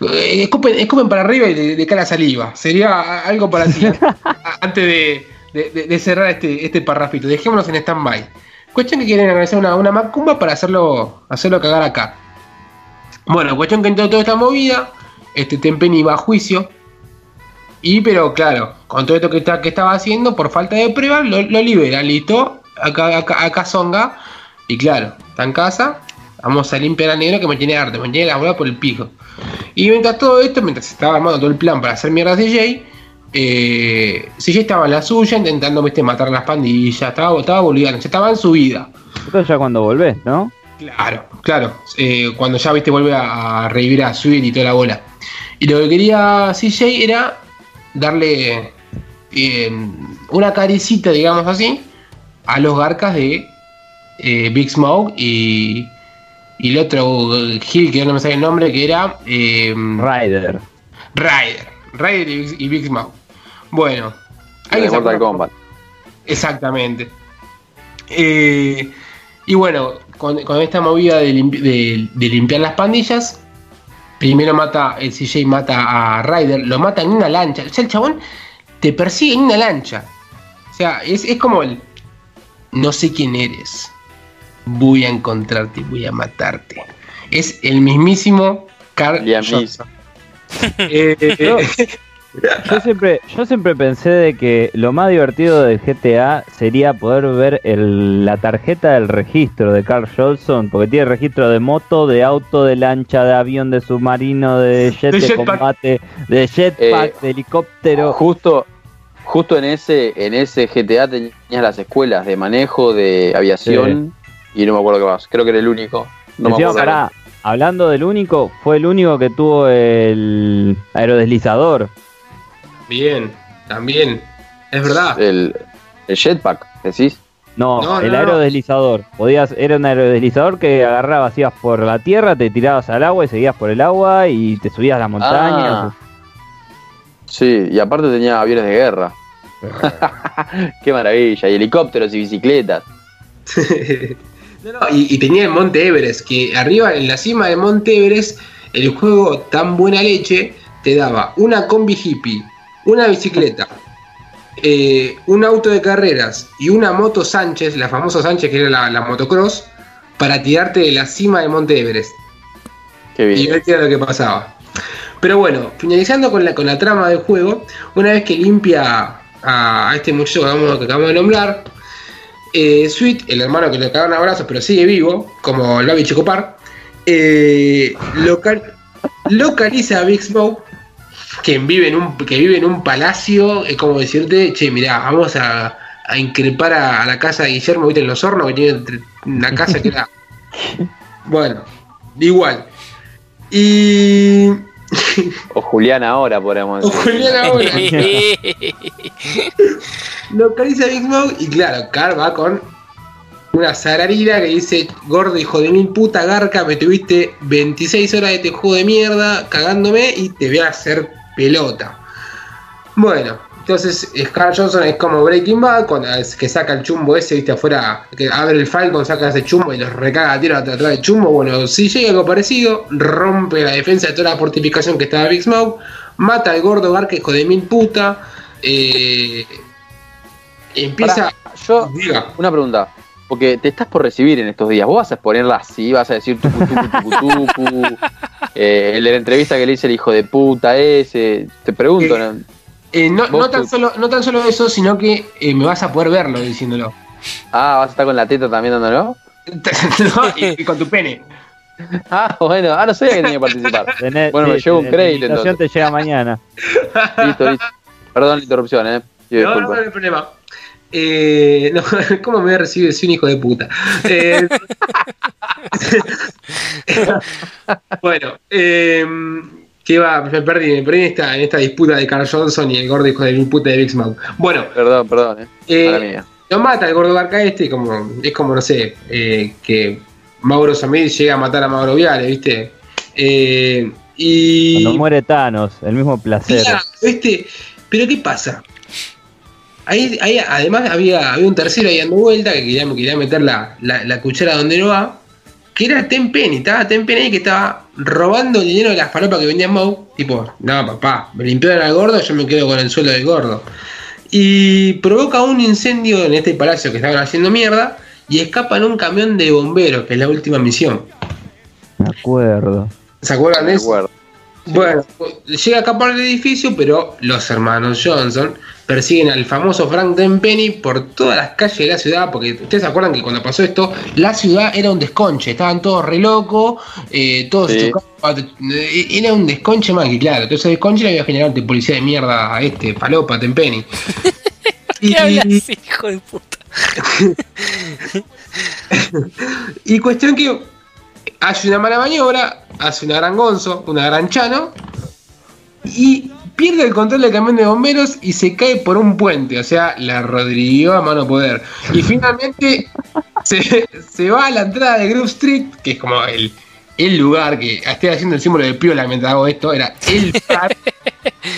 Eh, escupen, escupen para arriba y de, de cara a saliva. Sería algo para ti. <laughs> antes de, de- cerrar este, este parrafito. Dejémonos en stand-by. Cuestión que quieren organizar una, una macumba para hacerlo, hacerlo cagar acá. Bueno, cuestión que entró toda esta movida. Este Tempeni va a juicio. Y pero claro, con todo esto que, está, que estaba haciendo, por falta de pruebas, lo, lo libera, listo. Acá, acá, acá Zonga. Y claro, está en casa. Vamos a limpiar al negro que me tiene arte, me tiene la bola por el pijo. Y mientras todo esto, mientras estaba armando todo el plan para hacer mierda a CJ, eh, CJ estaba en la suya intentando ¿viste, matar a las pandillas, estaba, estaba boliviano, ya estaba en su vida. Esto ya cuando volvés, ¿no? Claro, claro. eh, cuando ya viste vuelve a, a revivir a Sweet y toda la bola. Y lo que quería CJ era darle eh, una caricita, digamos así, a los garcas de eh, Big Smoke y, y el otro Hill, que no me sale el nombre, que era eh, Rider. Ryder. Ryder y Big, y Big. Bueno. De ¿alguien se Mortal? Kombat. Exactamente. Eh, y bueno, con, con esta movida de, limpi- de- de limpiar las pandillas, primero mata, el CJ mata a Ryder, lo mata en una lancha. O sea, el chabón te persigue en una lancha. O sea, es, es como el. No sé quién eres. Voy a encontrarte y voy a matarte. Es el mismísimo Carl Johnson. <laughs> Eh, <laughs> Yo- Yo siempre, yo siempre pensé de que lo más divertido del GTA sería poder ver el- la tarjeta del registro de Carl Johnson, porque tiene registro de moto, de auto, de lancha, de avión, de submarino, de jet De combate, de jetpack, Eh, de helicóptero. Justo, justo en ese, en ese GTA tenías las escuelas de manejo, de aviación y no me acuerdo qué más. Creo que era el único. No me acuerdo. pará, hablando del único, fue el único que tuvo el aerodeslizador. Bien, también. Es verdad. El, el jetpack, decís. No, No, el no, aerodeslizador. Podías, era un aerodeslizador que agarrabas, ibas por la tierra, te tirabas al agua y seguías por el agua y te subías a las montañas. Ah. Sí, y aparte tenía aviones de guerra. <laughs> <laughs> Qué maravilla. Y helicópteros y bicicletas. <laughs> No, no, y, y tenía el Monte Everest, que arriba en la cima del Monte Everest, el juego tan buena leche te daba una combi hippie, una bicicleta, eh, un auto de carreras y una moto Sánchez, la famosa Sánchez que era la, la motocross, para tirarte de la cima del Monte Everest. Qué Y bien. ver qué era lo que pasaba. Pero bueno, finalizando con la, con la trama del juego, una vez que limpia a, a este muchacho que acabamos, que acabamos de nombrar, eh, Sweet, el hermano que le cagaron abrazos pero sigue vivo, como el Babi Chocopar, eh, local- localiza a Big Smoke, que vive en un, que vive en un palacio, es como decirte, che, mirá, vamos a, a increpar a, a la casa de Guillermo, viste, en los hornos, que tiene una casa que era... <laughs> Bueno, igual. Y... O Julián ahora, podríamos O decir. Julián ahora. <laughs> Localiza a Big Smoke y claro, Carl va con una zararira que dice, gordo hijo de mil puta garca, me tuviste 26 horas de este juego de mierda cagándome y te voy a hacer pelota. Bueno, entonces Scar Johnson es como Breaking Bad, cuando es que saca el chumbo ese, viste, afuera, que abre el Falcon, saca ese chumbo y los recaga a tiro atrás del chumbo. Bueno, si llega algo parecido, rompe la defensa de toda la fortificación que estaba Big Smoke, mata al gordo garca, hijo de mil puta, eh, empieza... Pará, yo, Diga. una pregunta. Porque te estás por recibir en estos días. ¿Vos vas a exponerla así? ¿Vas a decir tucu, tucu, tucu, tucu? <laughs> Eh, el de la entrevista que le hice el hijo de puta ese. Te pregunto, Eh, ¿no? Eh, no, no tan solo, no tan solo eso, sino que eh, me vas a poder verlo diciéndolo. Ah, ¿vas a estar con la teta también dándolo? <laughs> No, y, <laughs> y con tu pene. Ah, bueno. Ah, no sabía que tenía que participar. <laughs> Tenés- Bueno, me sí, llevo un la crédito, invitación entonces. te llega mañana. Listo, listo. Perdón la interrupción, ¿eh? Pido No, no, no hay problema. Eh, no, ¿Cómo me voy a recibir si un hijo de puta? Eh, bueno, eh, ¿qué va? Me perdí, me perdí en esta, en esta disputa de Carl Johnson y el gordo hijo de mil puta de Big Smoke. Bueno, Perdón, perdón, ¿eh? eh, lo mata el gordo Barca este, como, es como, no sé, eh, que Mauro Samir llega a matar a Mauro Viale, ¿viste? Eh, y... Cuando muere Thanos, el mismo placer. Claro, ¿viste? Pero ¿qué pasa? Ahí, ahí además había, había un tercero ahí dando vuelta que quería, quería meter la, la- la cuchara donde no va, que era Tempenny, estaba Tempenny ahí que estaba robando el dinero de las palopas que vendía Mau, tipo, no papá, me limpiaron al gordo, yo me quedo con el suelo del gordo. Y provoca un incendio en este palacio que estaban haciendo mierda y escapa en un camión de bomberos, que es la última misión. Me acuerdo. ¿Se acuerdan de Me eso? acuerdo. Bueno, llega a escapar del edificio, pero los hermanos Johnson persiguen al famoso Frank Tenpenny por todas las calles de la ciudad, porque ustedes se acuerdan que cuando pasó esto, la ciudad era un desconche, estaban todos re locos, eh, todos Sí. chocaban, eh, era un desconche más que claro, entonces desconche le había generado de policía de mierda a este, Palopa, Tenpenny. <laughs> ¿Qué hablas, hijo de puta? <laughs> Y cuestión que hace una mala maniobra, hace una gran gonzo, una gran chano, y pierde el control del camión de bomberos y se cae por un puente, o sea, la rodrigueó a mano poder. Y <laughs> finalmente se, se va a la entrada de Grove Street, que es como el, el lugar que estoy haciendo el símbolo de piola mientras hago esto, era el lugar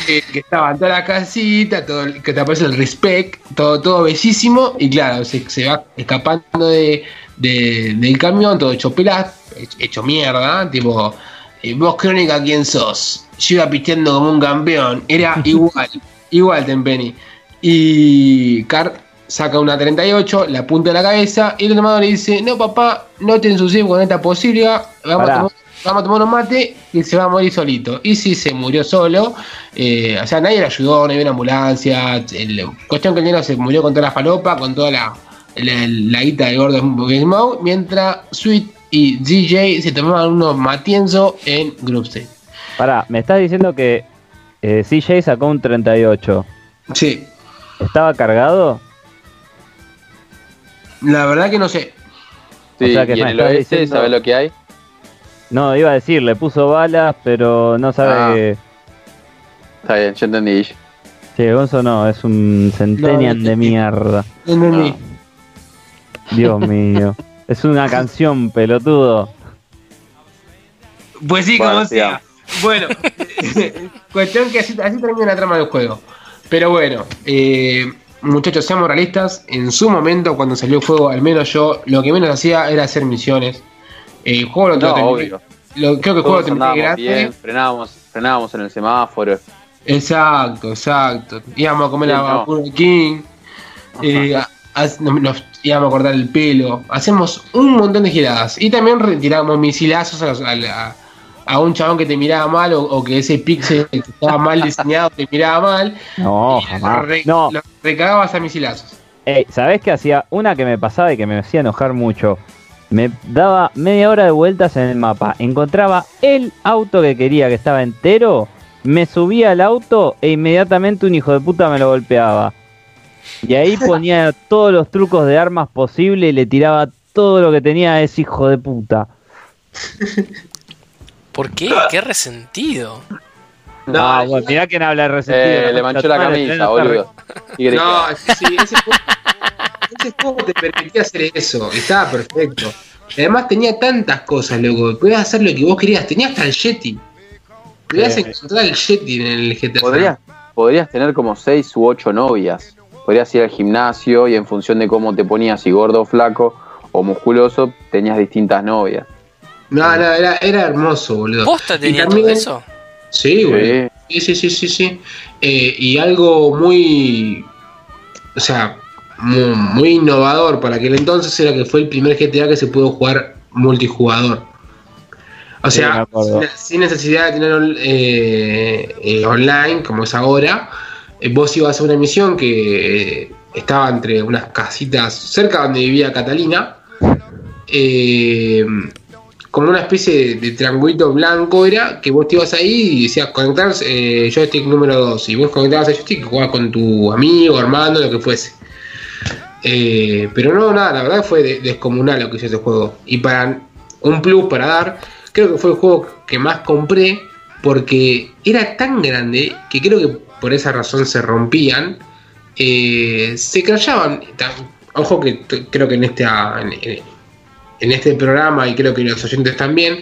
eh, <laughs> que estaban todas las casitas, todo, el- que te aparece el respect, todo, todo bellísimo, y claro, se, se va escapando de, de- del camión, todo hecho pelas, hecho, hecho mierda, tipo, eh, vos crónica, ¿quién sos? Yo iba pisteando como un campeón, era <laughs> igual, igual Tempenny. Y Car saca una 38, la apunta a la cabeza y el hermano le dice, no papá, no te ensucies con esta posibilidad, vamos a, tomar, vamos a tomar un mate y se va a morir solito. Y sí, se murió solo, eh, o sea, nadie le ayudó, no había una ambulancia, el, cuestión que el neno se murió con toda la falopa, con toda la, la, la guita de gordo Smoke, mientras Sweet y DJ se tomaban unos matienzo en Group State. Pará, me estás diciendo que eh, CJ sacó un 38. Sí, ¿Estaba cargado? la verdad que no sé. Sí, O sea que y en me el estás oeste, diciendo- ¿sabes lo que hay? No, iba a decir, le puso balas, pero no sabe Ah. que... Está bien, yo entendí. Sí, Gonzo no, es un centenian No, de mierda. No, no, no. Dios mío. Es una canción, pelotudo. Pues sí, Bueno, como sea. Bueno, <laughs> cuestión que así, así termina la trama del juego. Pero bueno, eh, muchachos, seamos realistas. En su momento, cuando salió el juego, al menos yo, lo que menos hacía era hacer misiones. Eh, el juego lo, No, obvio. lo- creo que el juego terminé grande. bien, frenábamos, frenábamos en el semáforo. Exacto, exacto. Íbamos a comer Sí, a no. Burger King. eh, a- a- nos, nos íbamos a cortar el pelo. Hacemos un montón de giradas. Y también retiramos misilazos a, los- a la- a un chabón que te miraba mal o, o que ese pixel que estaba mal diseñado te miraba mal. No, jamás. re- No, lo recagabas a misilazos. Ey, ¿sabés qué hacía? Una que me pasaba y que me hacía enojar mucho. Me daba media hora de vueltas en el mapa. Encontraba el auto que quería, que estaba entero. Me subía al auto e inmediatamente un hijo de puta me lo golpeaba. Y ahí <laughs> ponía todos los trucos de armas posibles y le tiraba todo lo que tenía a ese hijo de puta. <laughs> ¿Por qué? <laughs> Qué resentido. No, ah, bueno, mirá quién habla de resentido. Eh, le manchó la camisa, boludo. ¿Qué querés que No, sí, sí, ese juego, ese juego te permitía hacer eso, estaba perfecto. Además tenía tantas cosas, loco. Podías hacer lo que vos querías. Tenías hasta el Yeti. Podías encontrar el Yeti en el GTA. Podrías, podrías tener como seis u ocho novias. Podrías ir al gimnasio y en función de cómo te ponías, si gordo, flaco o musculoso, tenías distintas novias. No, no, era, era hermoso, boludo. ¿Posta Y tenía también- todo eso? Sí, güey. Sí. Sí, sí, sí, sí. Eh, y algo muy. O sea, muy, muy innovador para aquel entonces era que fue el primer GTA que se pudo jugar multijugador. O sea, sin, sin necesidad de tener eh, eh, online, como es ahora, eh, vos ibas a una misión que eh, estaba entre unas casitas cerca donde vivía Catalina. eh, como una especie de, de triangulito blanco era, que vos te ibas ahí y decías conectar eh, joystick número 2. Y vos conectabas el joystick y jugabas con tu amigo, hermano, lo que fuese. Eh, pero no, nada, la verdad fue de- descomunal lo que hizo ese juego. Y para un plus para dar, creo que fue el juego que más compré porque era tan grande que creo que por esa razón se rompían. eh, se crayaban. Ta- Ojo que creo que en ah, en, en- en este programa y creo que los oyentes también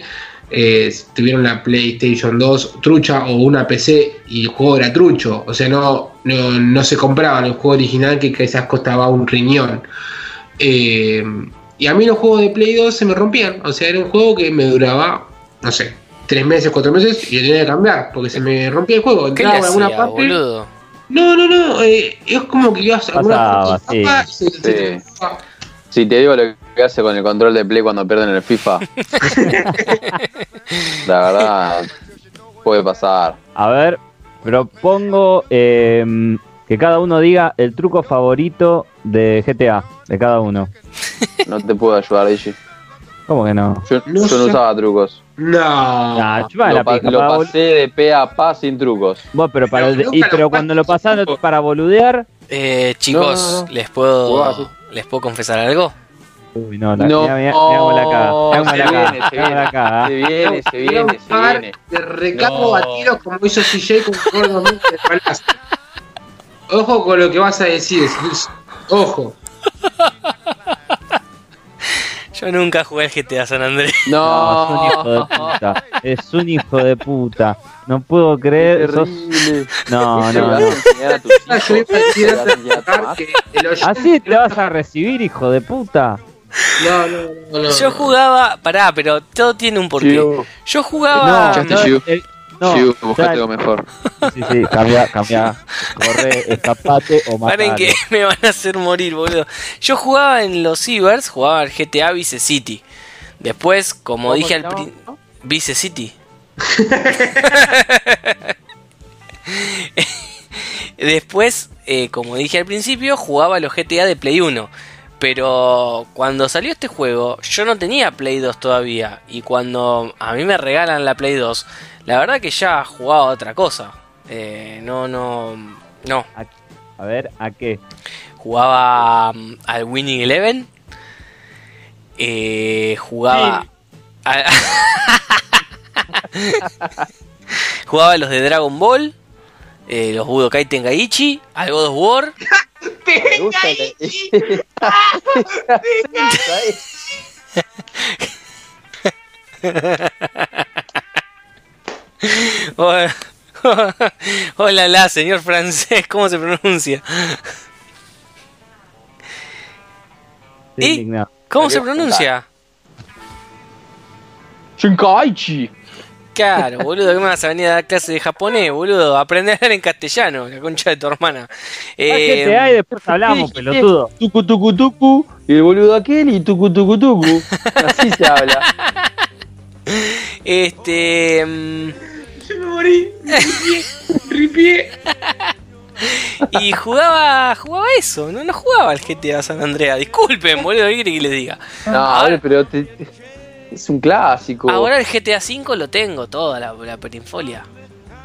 eh, tuvieron la PlayStation 2 trucha o una PC y el juego era trucho. O sea, no, no, no se compraban el juego original que quizás costaba un riñón. Eh, y a mí los juegos de Play 2 se me rompían. O sea, era un juego que me duraba, no sé, tres meses, cuatro meses y yo tenía que cambiar porque se me rompía el juego. ¿Qué le Entraba en alguna hacía, parte. boludo? No, no, no. eh, es como que ibas a alguna Pasaba, parte del mapa y se- se te- Si te digo lo que hace con el control de play cuando pierden en el FIFA, <laughs> la verdad, puede pasar. A ver, propongo eh, que cada uno diga el truco favorito de GTA, de cada uno. <laughs> No te puedo ayudar, Digi. ¿Cómo que no? Yo, No yo no sé. usaba trucos. No. Ah, chupa Lo, la pa- pija, lo pasé de pe a pa sin trucos. Vos, pero para Pero el- y- pero cuando lo truco. para boludear, Eh, chicos, No, no, no. ¿les puedo. Les puedo confesar algo? uy, no, la No, mira, mira, caga, mira cómo se viene, caga. Se viene, se viene, se viene. De recargo No. a tiros como hizo CJ con Gordon Mill de Palacio. Ojo con lo que vas a decir. Ojo. Yo nunca jugué al GTA San Andrés. No, es un hijo de puta, es un hijo de puta. No puedo creer, sos... No, no, no. Ah, Así te vas a recibir, hijo de puta. No, no, no, no. Yo jugaba, pará, pero todo tiene un porqué. Yo jugaba, No, no, el- No, sí, buscate algo mejor. Sí, sí, cambia, cambia. Corre, escapate o Paren matalo. que <laughs> me van a hacer morir, boludo. Yo jugaba en los Cibers, jugaba al GTA Vice City. Después, como ¿Cómo dije al principio... Vice City. <laughs> Después, eh, como dije al principio, jugaba a los GTA de Play 1. Pero cuando salió este juego, yo no tenía Play 2 todavía. Y cuando a mí me regalan la Play 2, la verdad que ya jugaba a otra cosa. Eh, no, no, no. A ver, ¿a qué? Jugaba mm, al Winning Eleven. Eh, jugaba. a- <laughs> jugaba a los de Dragon Ball. eh, los Budokai Tenkaichi. Al God of War. <laughs> Me gusta el- <laughs> <laughs> Hola, Hola, la, señor francés. ¿Cómo se pronuncia? ¿Cómo se pronuncia? Shinkaichi. Claro, boludo, ¿qué me vas a venir a dar clase de japonés, boludo? Aprender a hablar en castellano, la concha de tu hermana. Eh, GTA y después hablamos, ¿Qué <laughs> pelotudo. Tucu tucu tucu. Y el boludo aquel y tucu tucu tucu. <laughs> Así se habla. Este. mm, Yo me morí. Ripié. <laughs> y jugaba jugaba eso, no, no jugaba al GTA San Andreas. Disculpen, boludo, ¿qué que les diga? No, Ahora- pero te- es un clásico. Ahora el GTA V lo tengo, toda la, la perinfolia.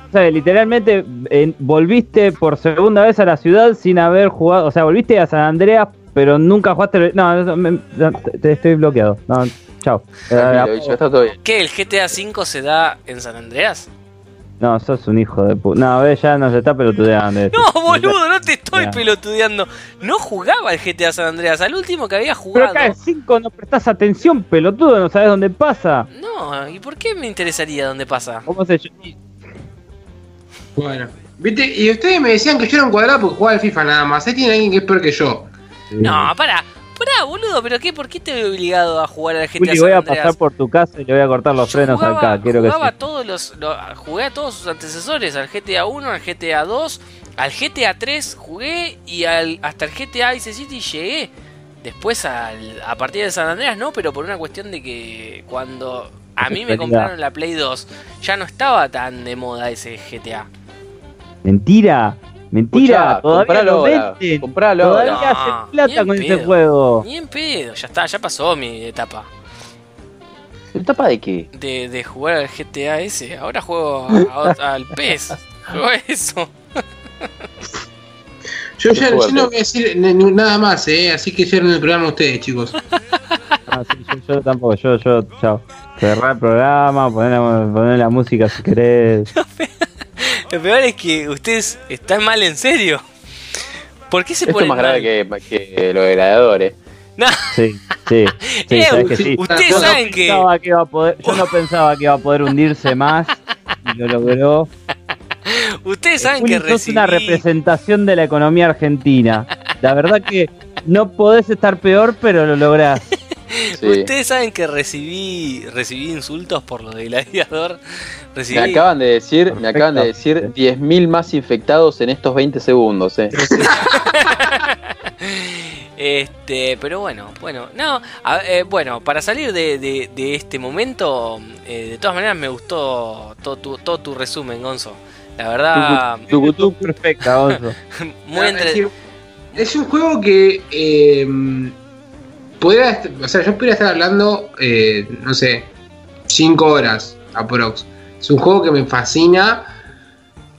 O sea, literalmente eh, volviste por segunda vez a la ciudad sin haber jugado. O sea, volviste a San Andreas, pero nunca jugaste. No, no, me- te, te estoy bloqueado. No, chao. Eh. ¿Qué? ¿El GTA V se da en San Andreas? no, sos un hijo de puta. No, ve, ya nos está pelotudeando. <laughs> No, boludo, no te estoy Ya. pelotudeando. No jugaba el GTA San Andreas, al último que había Pero jugado. acá en 5 no prestás atención, pelotudo, no sabes dónde pasa. No, ¿y por qué me interesaría dónde pasa? ¿Cómo se llama? Bueno. ¿Viste? Y ustedes me decían que yo era un cuadrado porque jugaba al FIFA nada más. Ahí tiene alguien que es peor que yo. No, pará, pará, boludo, pero qué, ¿por qué te veo obligado a jugar al GTA Juli, San voy a pasar por tu casa y le voy a cortar los frenos jugaba, acá. Quiero que jugaba sí. todos los, lo- jugué a todos sus antecesores, al GTA 1, al GTA 2, al GTA 3 jugué y al, hasta el GTA Vice City llegué. Después al- a partir de San Andreas no, pero por una cuestión de que cuando a mí me compraron la Play 2 ya no estaba tan de moda ese GTA. Mentira, mentira. Escuchá, todavía compralo lo ahora, venden. compralo Todavía. No, hacen plata con ese pedo. juego. Ni en pedo, ya está, ya pasó mi etapa ¿El tapa de qué? de, de jugar al GTA ese. Ahora juego a- <laughs> a- al PES. Juego a eso. Yo ya yo no voy a decir nada más, ¿eh? Así que cierren el programa ustedes, chicos. <laughs> Ah, sí, yo, yo tampoco, yo, yo, chao. Cerrar el programa, poner la, poner la música si querés. <laughs> Lo peor es que ustedes están mal en serio. ¿Por qué se Esto es ponen más grave que, que lo de gladiadores. No, Sí, sí, sí, <laughs> Eh, sabes que sí. ustedes Yo no saben que pensaba que iba a poder, yo no pensaba que iba a poder hundirse más y lo logró. ustedes saben que recibí una representación de la economía argentina. La verdad que no podés estar peor, pero lo lográs. Sí. <laughs> Ustedes saben que recibí recibí insultos por lo de gladiador. Recibí Me acaban de decir, me acaban de decir Perfectamente. 10.000 más infectados en estos 20 segundos, eh. <laughs> Este, pero bueno, bueno, no, a- eh, bueno, para salir de, de- de este momento, eh, de todas maneras me gustó todo tu, todo tu resumen, Gonzo. La verdad, Tucu, tucu. Perfecta, Gonzo. <laughs> muy Es entre... decir, Es un juego que eh, podría, o sea, yo podría estar hablando, eh, no sé, 5 horas aprox. Es un juego que me fascina,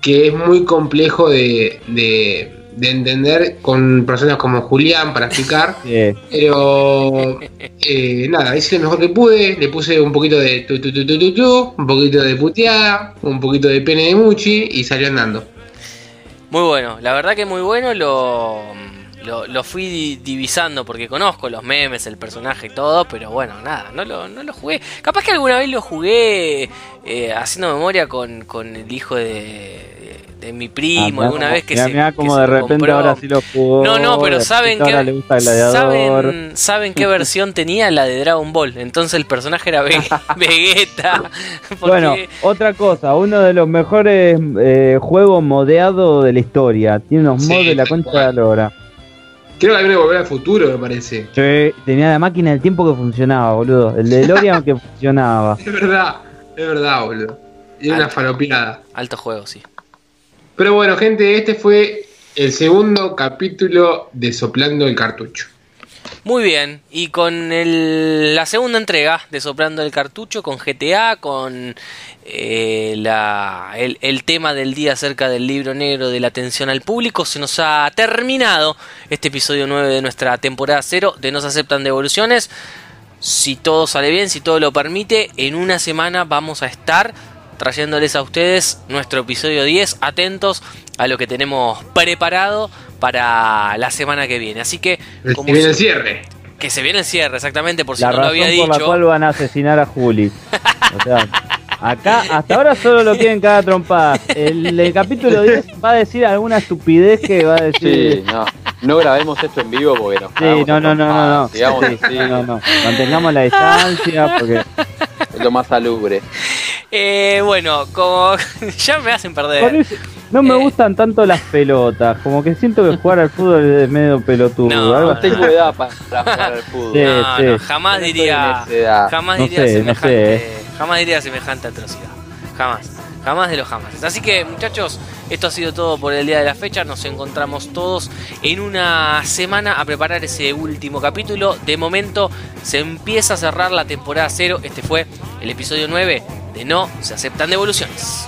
que es muy complejo de, de- de entender con personas como Julián para explicar. <laughs> Pero eh, nada, hice lo mejor que pude. Le puse un poquito de tu, tu, tu, tu, tu, tu, un poquito de puteada, un poquito de pene de Muchi y salió andando. Muy bueno, la verdad que muy bueno, lo, lo, lo fui di- divisando porque conozco los memes, el personaje y todo, pero bueno, nada, no lo, no lo jugué. Capaz que alguna vez lo jugué eh, haciendo memoria con, con el hijo de, de mi primo, Ah, alguna vez que mirá, se, mirá como de repente compró. ahora sí lo jugó. No, no, pero de saben que saben, <laughs> saben qué versión tenía la de Dragon Ball. Entonces el personaje era Ve- <laughs> Vegeta. porque- Bueno, otra cosa, uno de los mejores eh, juegos modeados de la historia. Tiene unos Sí, mods de la concha de la lora. Creo que hay uno de volver al futuro, me parece. Sí, tenía la máquina del tiempo que funcionaba, boludo. El de DeLorean que funcionaba. <laughs> Es verdad, es verdad, boludo. Y una Alto. falopeada. Alto juego, sí. Pero bueno, gente, este fue el segundo capítulo de Soplando el Cartucho. Muy bien, y con el- la segunda entrega de Soplando el Cartucho, con GTA, con eh, la- el, el tema del día acerca del libro negro de la atención al público, se nos ha terminado este episodio 9 de nuestra temporada 0 de No se aceptan devoluciones. Si todo sale bien, si todo lo permite, en una semana vamos a estar trayéndoles a ustedes nuestro episodio 10. Atentos a lo que tenemos preparado para la semana que viene. Así que, Se como viene el cierre. que se viene el cierre, exactamente, por si La no lo razón había por la dicho. cual van a asesinar a Juli. <laughs> O sea, acá hasta ahora solo lo quieren cada trompada. El, el capítulo 10 va a decir alguna estupidez que va a Sí, decir. no. No grabemos esto en vivo porque nos Sí, no, no, no, no, no. Sí, así, no, no. Mantengamos la distancia porque es lo más salubre. Eh, bueno, como <laughs> ya me hacen perder. no me Eh. gustan tanto las pelotas, como que siento que jugar al fútbol es medio pelotudo. No, algo No tengo edad para, para jugar al fútbol. Sí. No, no, jamás No estoy diría. Jamás No diría sé, no semejante. sé, eh. Jamás diría semejante atrocidad. Jamás. Jamás de los jamás. Así que, muchachos, esto ha sido todo por el día de la fecha. Nos encontramos todos en una semana a preparar ese último capítulo. De momento se empieza a cerrar la temporada 0. Este fue el episodio 9 de No se aceptan devoluciones.